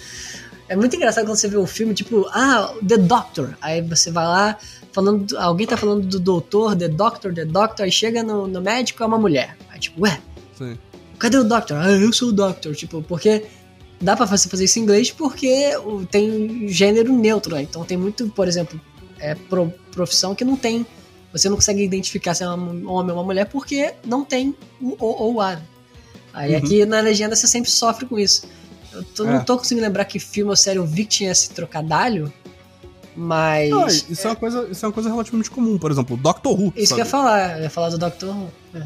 é muito engraçado quando você vê um filme, tipo, ah, The Doctor. Aí você vai lá, falando, do- alguém tá falando do doutor, The Doctor, The Doctor, aí chega no, no médico, é uma mulher. Aí tipo, ué, Sim. cadê o Doctor? Ah, eu sou o Doctor. Tipo, porque dá pra você fazer isso em inglês porque tem gênero neutro, né? Então tem muito, por exemplo, é, pro- profissão que não tem. Você não consegue identificar se é um homem ou uma mulher porque não tem o ou o a. Aí Uhum. aqui na legenda você sempre sofre com isso. Eu tô- É. não tô conseguindo lembrar que filme ou série eu vi que tinha esse trocadalho, mas. Não, isso, é uma coisa, isso é uma coisa relativamente comum. Por exemplo, Doctor Who. isso que eu sabe? ia falar, eu ia falar do Doctor Who. É.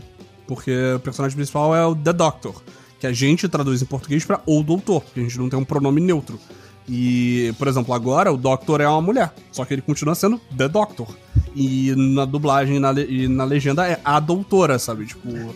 Porque o personagem principal é o The Doctor, que a gente traduz em português pra ou doutor, porque a gente não tem um pronome neutro. E, por exemplo, agora o Doctor é uma mulher, só que ele continua sendo The Doctor. E na dublagem na, e na legenda é a doutora, sabe? Tipo,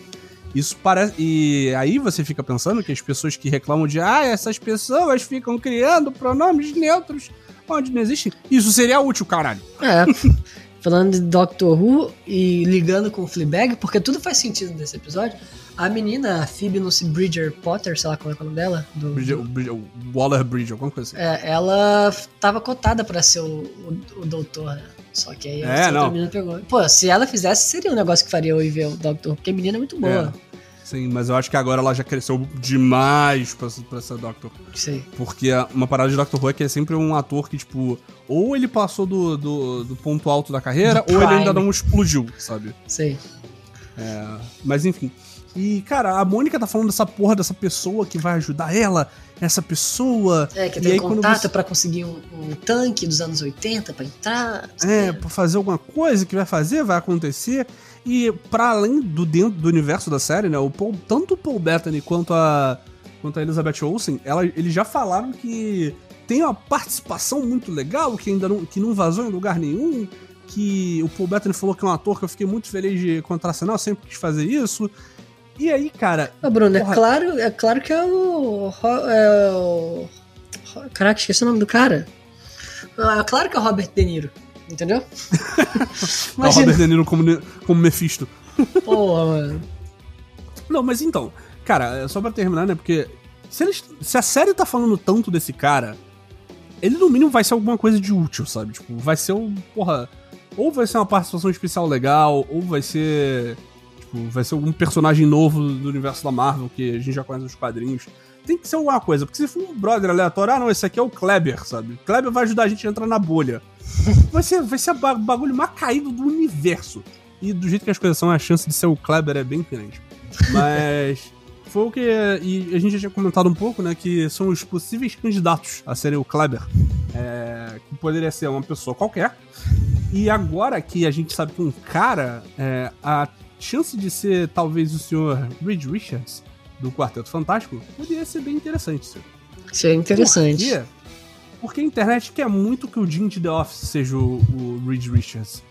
isso parece. E aí você fica pensando que as pessoas que reclamam de ah, essas pessoas ficam criando pronomes neutros onde não existe. Isso seria útil, caralho. É, falando de Doctor Who e ligando com o Fleabag, porque tudo faz sentido nesse episódio. A menina, a Phoebe Lucy Bridger Potter, sei lá como é, é o nome dela, do, Bridge- o Bridge- o Waller Bridge, alguma coisa assim. é, ela tava cotada pra ser o, o, o doutor, né? Só que aí É, não. menina pegou. Pô, se ela fizesse, seria um negócio que faria eu ir ver o Doctor, porque a menina é muito boa. Sim, mas eu acho que agora ela já cresceu demais pra, pra ser Doctor. Sei. Porque uma parada de Doctor Who é que é sempre um ator que, tipo, ou ele passou do, do, do ponto alto da carreira, Do ou ele ainda não explodiu, sabe? Sei. Mas enfim. E, cara, a Mônica tá falando dessa porra dessa pessoa que vai ajudar ela, essa pessoa. É, que tem aí, contato você- pra conseguir um, um tanque dos anos 80 pra entrar. É, pra fazer alguma coisa que vai fazer, vai acontecer. E para além do dentro do universo da série, né, o Paul, tanto o Paul Bettany quanto a quanto a Elizabeth Olsen, ela, eles já falaram que tem uma participação muito legal, que ainda não, que não vazou em lugar nenhum, que o Paul Bettany falou que é um ator que eu fiquei muito feliz de contracenar, eu sempre quis fazer isso. E aí, cara, Ah, Bruno, Porra. é claro, é claro que é o. É o Caraca, esqueci o nome do cara. Ah, É claro que é o Robert De Niro. Entendeu? é o. Robert De Niro como, como Mephisto. Porra, mano. Não, mas então, cara, é só pra terminar, né? Porque se, eles, se a série tá falando tanto desse cara, ele no mínimo vai ser alguma coisa de útil, sabe? Tipo, vai ser um. Porra. Ou vai ser uma participação especial legal, ou vai ser. Tipo, vai ser algum personagem novo do universo da Marvel que a gente já conhece nos quadrinhos. Tem que ser alguma coisa, porque se for um brother aleatório, ah não, esse aqui é o Kleber, sabe? Kleber vai ajudar a gente a entrar na bolha. Vai ser, vai ser bagulho mais caído do universo. E do jeito que as coisas são, a chance de ser o Kleber é bem grande. Mas foi o que. E a gente já tinha comentado um pouco, né? Que são os possíveis candidatos a serem o Kleber. É, que poderia ser uma pessoa qualquer. E agora que a gente sabe que um cara, é, a chance de ser talvez o senhor Reed Richards, do Quarteto Fantástico, poderia ser bem interessante, senhor. Isso é interessante. Por quê? Porque a internet quer muito que o Jim de The Office seja o, o Reed Richards.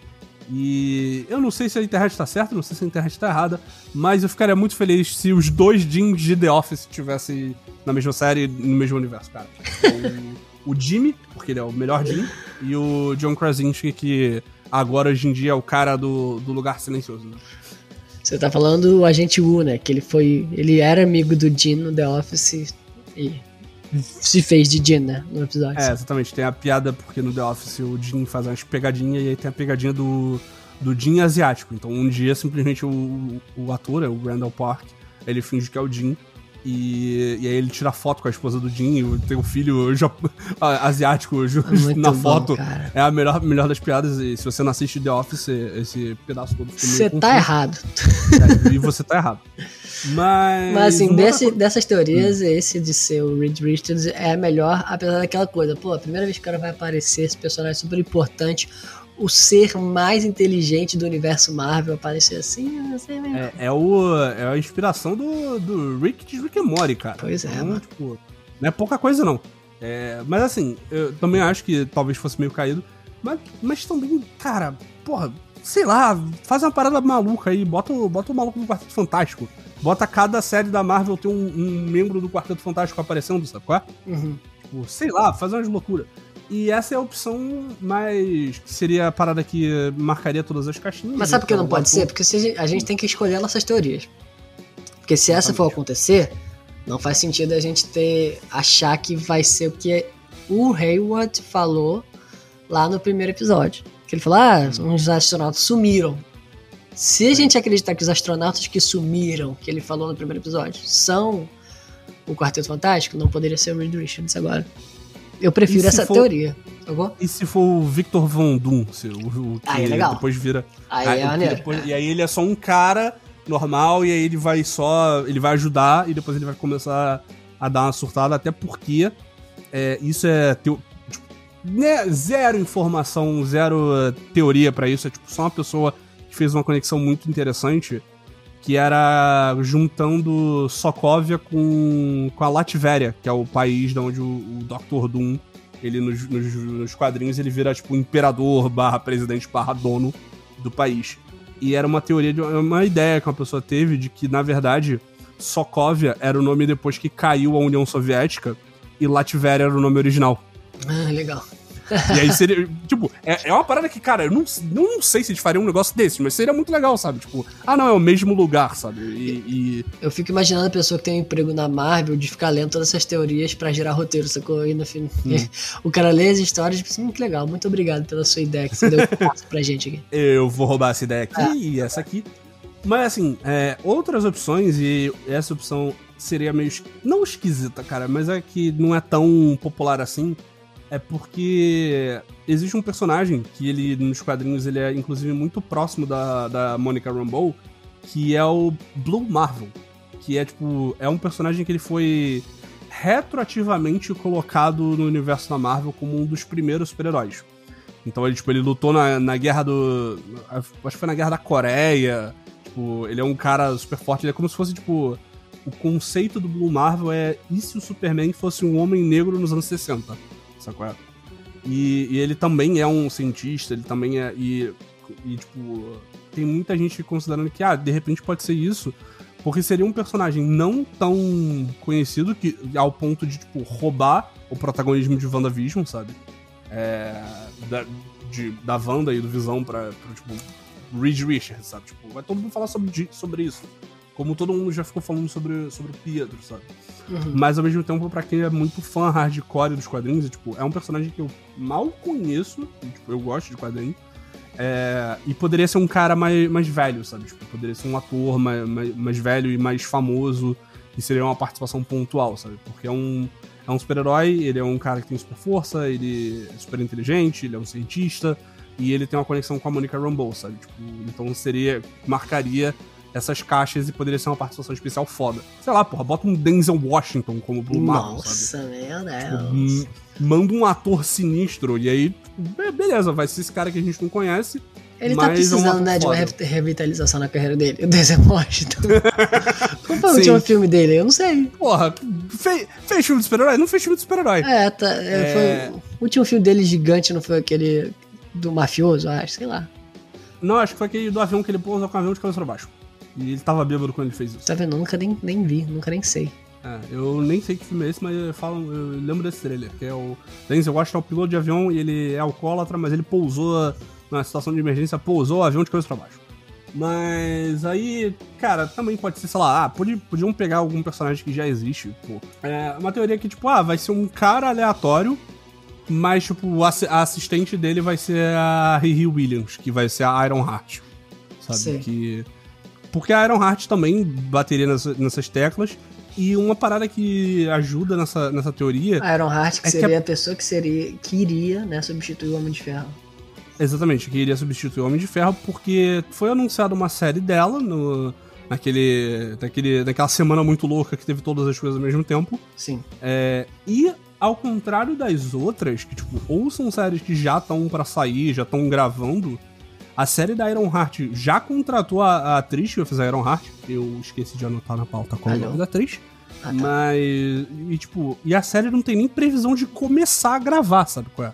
E eu não sei se a internet tá certa, não sei se a internet tá errada, mas eu ficaria muito feliz se os dois Jims de The Office estivessem na mesma série, no mesmo universo, cara. o, o Jimmy, porque ele é o melhor Jim, e o John Krasinski, que agora hoje em dia é o cara do, do Lugar Silencioso. Né? Você tá falando do Agente U, né? Que ele foi. Ele era amigo do Dean no The Office e se fez de Dean, né? No episódio. É, exatamente. Tem a piada porque no The Office o Jim faz umas pegadinhas e aí tem a pegadinha do, do Jim asiático. Então um dia simplesmente o, o ator, é o Randall Park, ele finge que é o Jim. E, e aí ele tira foto com a esposa do Jim, tem um filho asiático Muito na bom, foto. cara. É a melhor, melhor das piadas. E se você não assiste The Office, esse pedaço todo fica Você tá errado. É, e você tá errado. Mas. Mas assim, desse- coisa- dessas teorias, esse de ser o Reed Richards é a melhor, apesar daquela coisa. Pô, a primeira vez que o cara vai aparecer, esse personagem super importante, o ser mais inteligente do universo Marvel aparecer assim, não sei mesmo. É, é, o, é a inspiração do, do Rick de Rick and Morty, cara. Pois é, Então, mano. tipo, não é pouca coisa, não. É, mas assim, eu também acho que talvez fosse meio caído. Mas, mas também, cara, porra, sei lá, faz uma parada maluca aí, bota, o- bota o maluco do Quarteto Fantástico. Bota cada série da Marvel ter um, um membro do Quarteto Fantástico aparecendo, sabe qual é? Uhum. Tipo, sei lá, fazer umas loucuras. E essa é a opção mais. que seria a parada que marcaria todas as caixinhas. Mas sabe por que não Então, pode ator- ser? Porque a gente- tem que escolher nossas teorias. Porque se essa for acontecer, não faz sentido a gente ter achar que vai ser o que o Hayward falou lá no primeiro episódio. Que ele falou: ah, uns astronautas sumiram. Se a gente acreditar que os astronautas que sumiram, que ele falou no primeiro episódio, são o Quarteto Fantástico, não poderia ser o Reed Richards agora. Eu prefiro essa for- teoria. Sacou? E se for o Victor Von Doom, se- o, o que Aí é legal. depois vira. Aí Ah, é maneiro. depois- E aí ele é só um cara normal e aí ele vai só. Ele vai ajudar e depois ele vai começar a dar uma surtada, até porque é, isso é. tipo, né, zero informação, zero eh, teoria pra isso. É tipo só uma pessoa que fez uma conexão muito interessante. Que era juntando Sokovia com, com a Latvéria, que é o país de onde o, o Dr. Doom, ele nos, nos, nos quadrinhos, ele vira tipo imperador barra presidente barra dono do país. E era uma teoria, de uma ideia que uma pessoa teve de que, na verdade, Sokovia era o nome depois que caiu a União Soviética e Latvéria era o nome original. Ah, legal. E aí seria, tipo, é, é uma parada que, cara, eu não, não sei se eles fariam um negócio desse, mas seria muito legal, sabe? Tipo, ah, não, é o mesmo lugar, sabe? E, e- Eu fico imaginando a pessoa que tem um emprego na Marvel de ficar lendo todas essas teorias pra gerar roteiro, sacou? E no fim, o cara lê as histórias e pensa, hum, que legal, muito obrigado pela sua ideia que você deu pra gente aqui. eu vou roubar essa ideia aqui É. e essa aqui. Mas assim, é, outras opções, e essa opção seria meio. Não esquisita, cara, mas é que não é tão popular assim. É porque existe um personagem que ele, nos quadrinhos, ele é inclusive muito próximo da, da Monica Rambeau, que é o Blue Marvel. Que é tipo. É um personagem que ele foi retroativamente colocado no universo da Marvel como um dos primeiros super-heróis. Então ele, tipo, ele lutou na, na guerra do. Acho que foi na guerra da Coreia. Tipo, ele é um cara super forte. Ele é como se fosse, tipo. O conceito do Blue Marvel é e se o Superman fosse um homem negro nos anos 60? Sacou? é? E, e ele também é um cientista, ele também é. E, e, tipo, tem muita gente considerando que, ah, de repente pode ser isso. Porque seria um personagem não tão conhecido que ao ponto de, tipo, roubar o protagonismo de WandaVision, sabe? É, da, de, da Wanda e do Visão pra, pra tipo, Reed Richards, sabe? Tipo, vai todo mundo falar sobre, sobre isso. Como todo mundo já ficou falando sobre, sobre o Pietro, sabe? Uhum. Mas ao mesmo tempo, pra quem é muito fã hardcore dos quadrinhos, é, tipo, é um personagem que eu mal conheço, e, tipo, eu gosto de quadrinho. É, e poderia ser um cara mais, mais velho, sabe? Tipo, poderia ser um ator mais, mais, mais velho e mais famoso, e seria uma participação pontual, sabe? Porque é um, é um super-herói, ele é um cara que tem super força, ele é super inteligente, ele é um cientista, e ele tem uma conexão com a Monica Rambeau, sabe? Tipo, então seria. marcaria essas caixas e poderia ser uma participação especial foda. Sei lá, porra, bota um Denzel Washington como Blue Marvel, sabe? Nossa, meu Tipo, Deus. m- manda um ator sinistro e aí, be- beleza, vai ser esse cara que a gente não conhece. Ele tá é precisando, ator né, de uma revitalização na carreira dele. O Denzel Washington. Qual foi o último filme dele? Eu não sei. Porra, fe- fez filme de super-herói? Não fez filme de super-herói. É, tá. é, É. Foi, o último filme dele gigante não foi aquele do mafioso, acho, sei lá. Não, acho que foi aquele do avião que ele pousou com o avião de cabeça pra baixo. E ele tava bêbado quando ele fez isso. Tá vendo? Eu nunca nem, nem vi, nunca nem sei. É, eu nem sei que filme é esse, mas eu, falo, eu lembro desse trailer, que é o Denzel Washington é o piloto de avião e ele é alcoólatra, mas ele pousou na situação de emergência, pousou o avião de cabeça pra baixo. Mas aí, cara, também pode ser, sei lá, ah, podi- podiam pegar algum personagem que já existe, pô. É uma teoria que, tipo, ah, vai ser um cara aleatório, mas, tipo, assi- a assistente dele vai ser a Riri Williams, que vai ser a Iron Heart. Sabe? Sei. Que. Porque a Iron Heart também bateria nessa- nessas teclas. E uma parada que ajuda nessa, nessa teoria. A Iron Heart, que É que seria a pessoa que, seria, que iria né, substituir o Homem de Ferro. Exatamente, que iria substituir o Homem de Ferro, porque foi anunciada uma série dela no, naquele, naquele, naquela semana muito louca que teve todas as coisas ao mesmo tempo. Sim. É, e ao contrário das outras, que tipo, ou são séries que já estão pra sair, já estão gravando, a série da Iron Heart já contratou a, a atriz que vai fazer a Iron Heart. Eu esqueci de anotar na pauta qual é o nome da atriz. Ah, tá. Mas. E, tipo, e a série não tem nem previsão de começar a gravar, sabe qual é?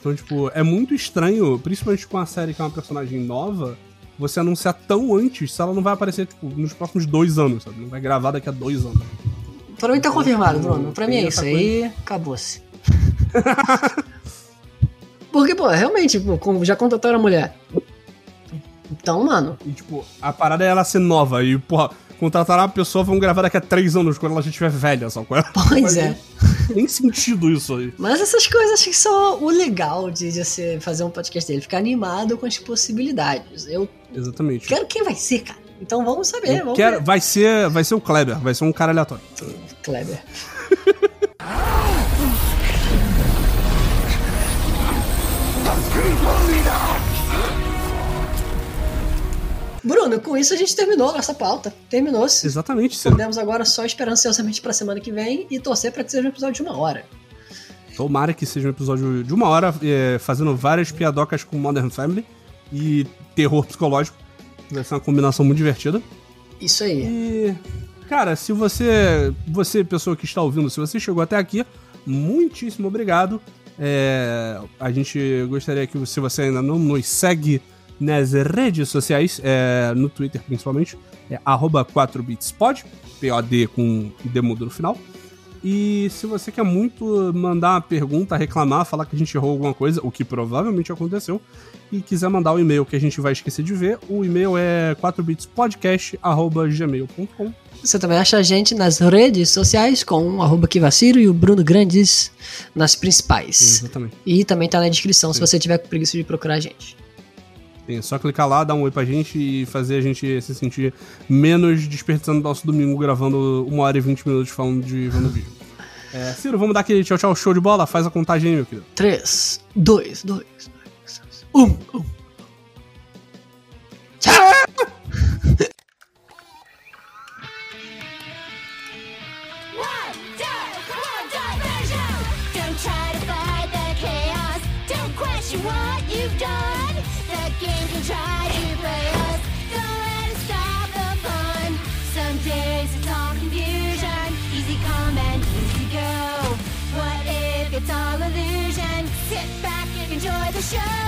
Então, tipo, é muito estranho, principalmente com a série que é uma personagem nova, você anunciar tão antes se ela não vai aparecer, tipo, nos próximos dois anos, sabe? Não vai gravar daqui a dois anos. Pra mim tá confirmado, Bruno. Pra mim é isso aí, acabou-se. Porque, pô, realmente, pô, já contrataram a mulher. Então, mano, E, tipo, a parada é ela ser nova. E, porra, contratar uma pessoa, vão gravar daqui a três anos, quando ela já estiver velha, só com ela. pois é. Nem sentido isso aí. Mas essas coisas acho que são o legal de, de você fazer um podcast dele, ficar animado com as possibilidades. Eu Exatamente. quero quem vai ser, cara. Então vamos saber, Eu vamos quero- ver. vai, ser, vai ser o Kleber, vai ser um cara aleatório. Kleber. Bruno, com isso a gente terminou a nossa pauta. Terminou-se. Exatamente, Ciro. Podemos agora só esperar ansiosamente pra semana que vem e torcer pra que seja um episódio de uma hora. Tomara que seja um episódio de uma hora, é, fazendo várias piadocas com Modern Family e terror psicológico. Vai ser uma combinação muito divertida. Isso aí. E, cara, se você, você, pessoa que está ouvindo, se você chegou até aqui, muitíssimo obrigado. É, a gente gostaria que, se você ainda não nos segue nas redes sociais, é, no Twitter principalmente, é arroba 4bitspod, P-O-D com D mudo no final. E se você quer muito mandar uma pergunta, reclamar, falar que a gente errou alguma coisa, o que provavelmente aconteceu, e quiser mandar o e-mail que a gente vai esquecer de ver, o e-mail é 4bitspodcast.gmail.com. Você também acha a gente nas redes sociais com o arroba Kivaciro e o Bruno Grandes nas principais. Exatamente. E também tá na descrição se você tiver preguiça de procurar a gente. É só clicar lá, dar um oi pra gente e fazer a gente se sentir menos desperdiçando nosso domingo gravando uma hora e vinte minutos falando de vídeo. É, Ciro, vamos dar aquele tchau tchau show de bola? Faz a contagem aí, meu querido. 3, 2, 2, 1, 1. Tchau! Show.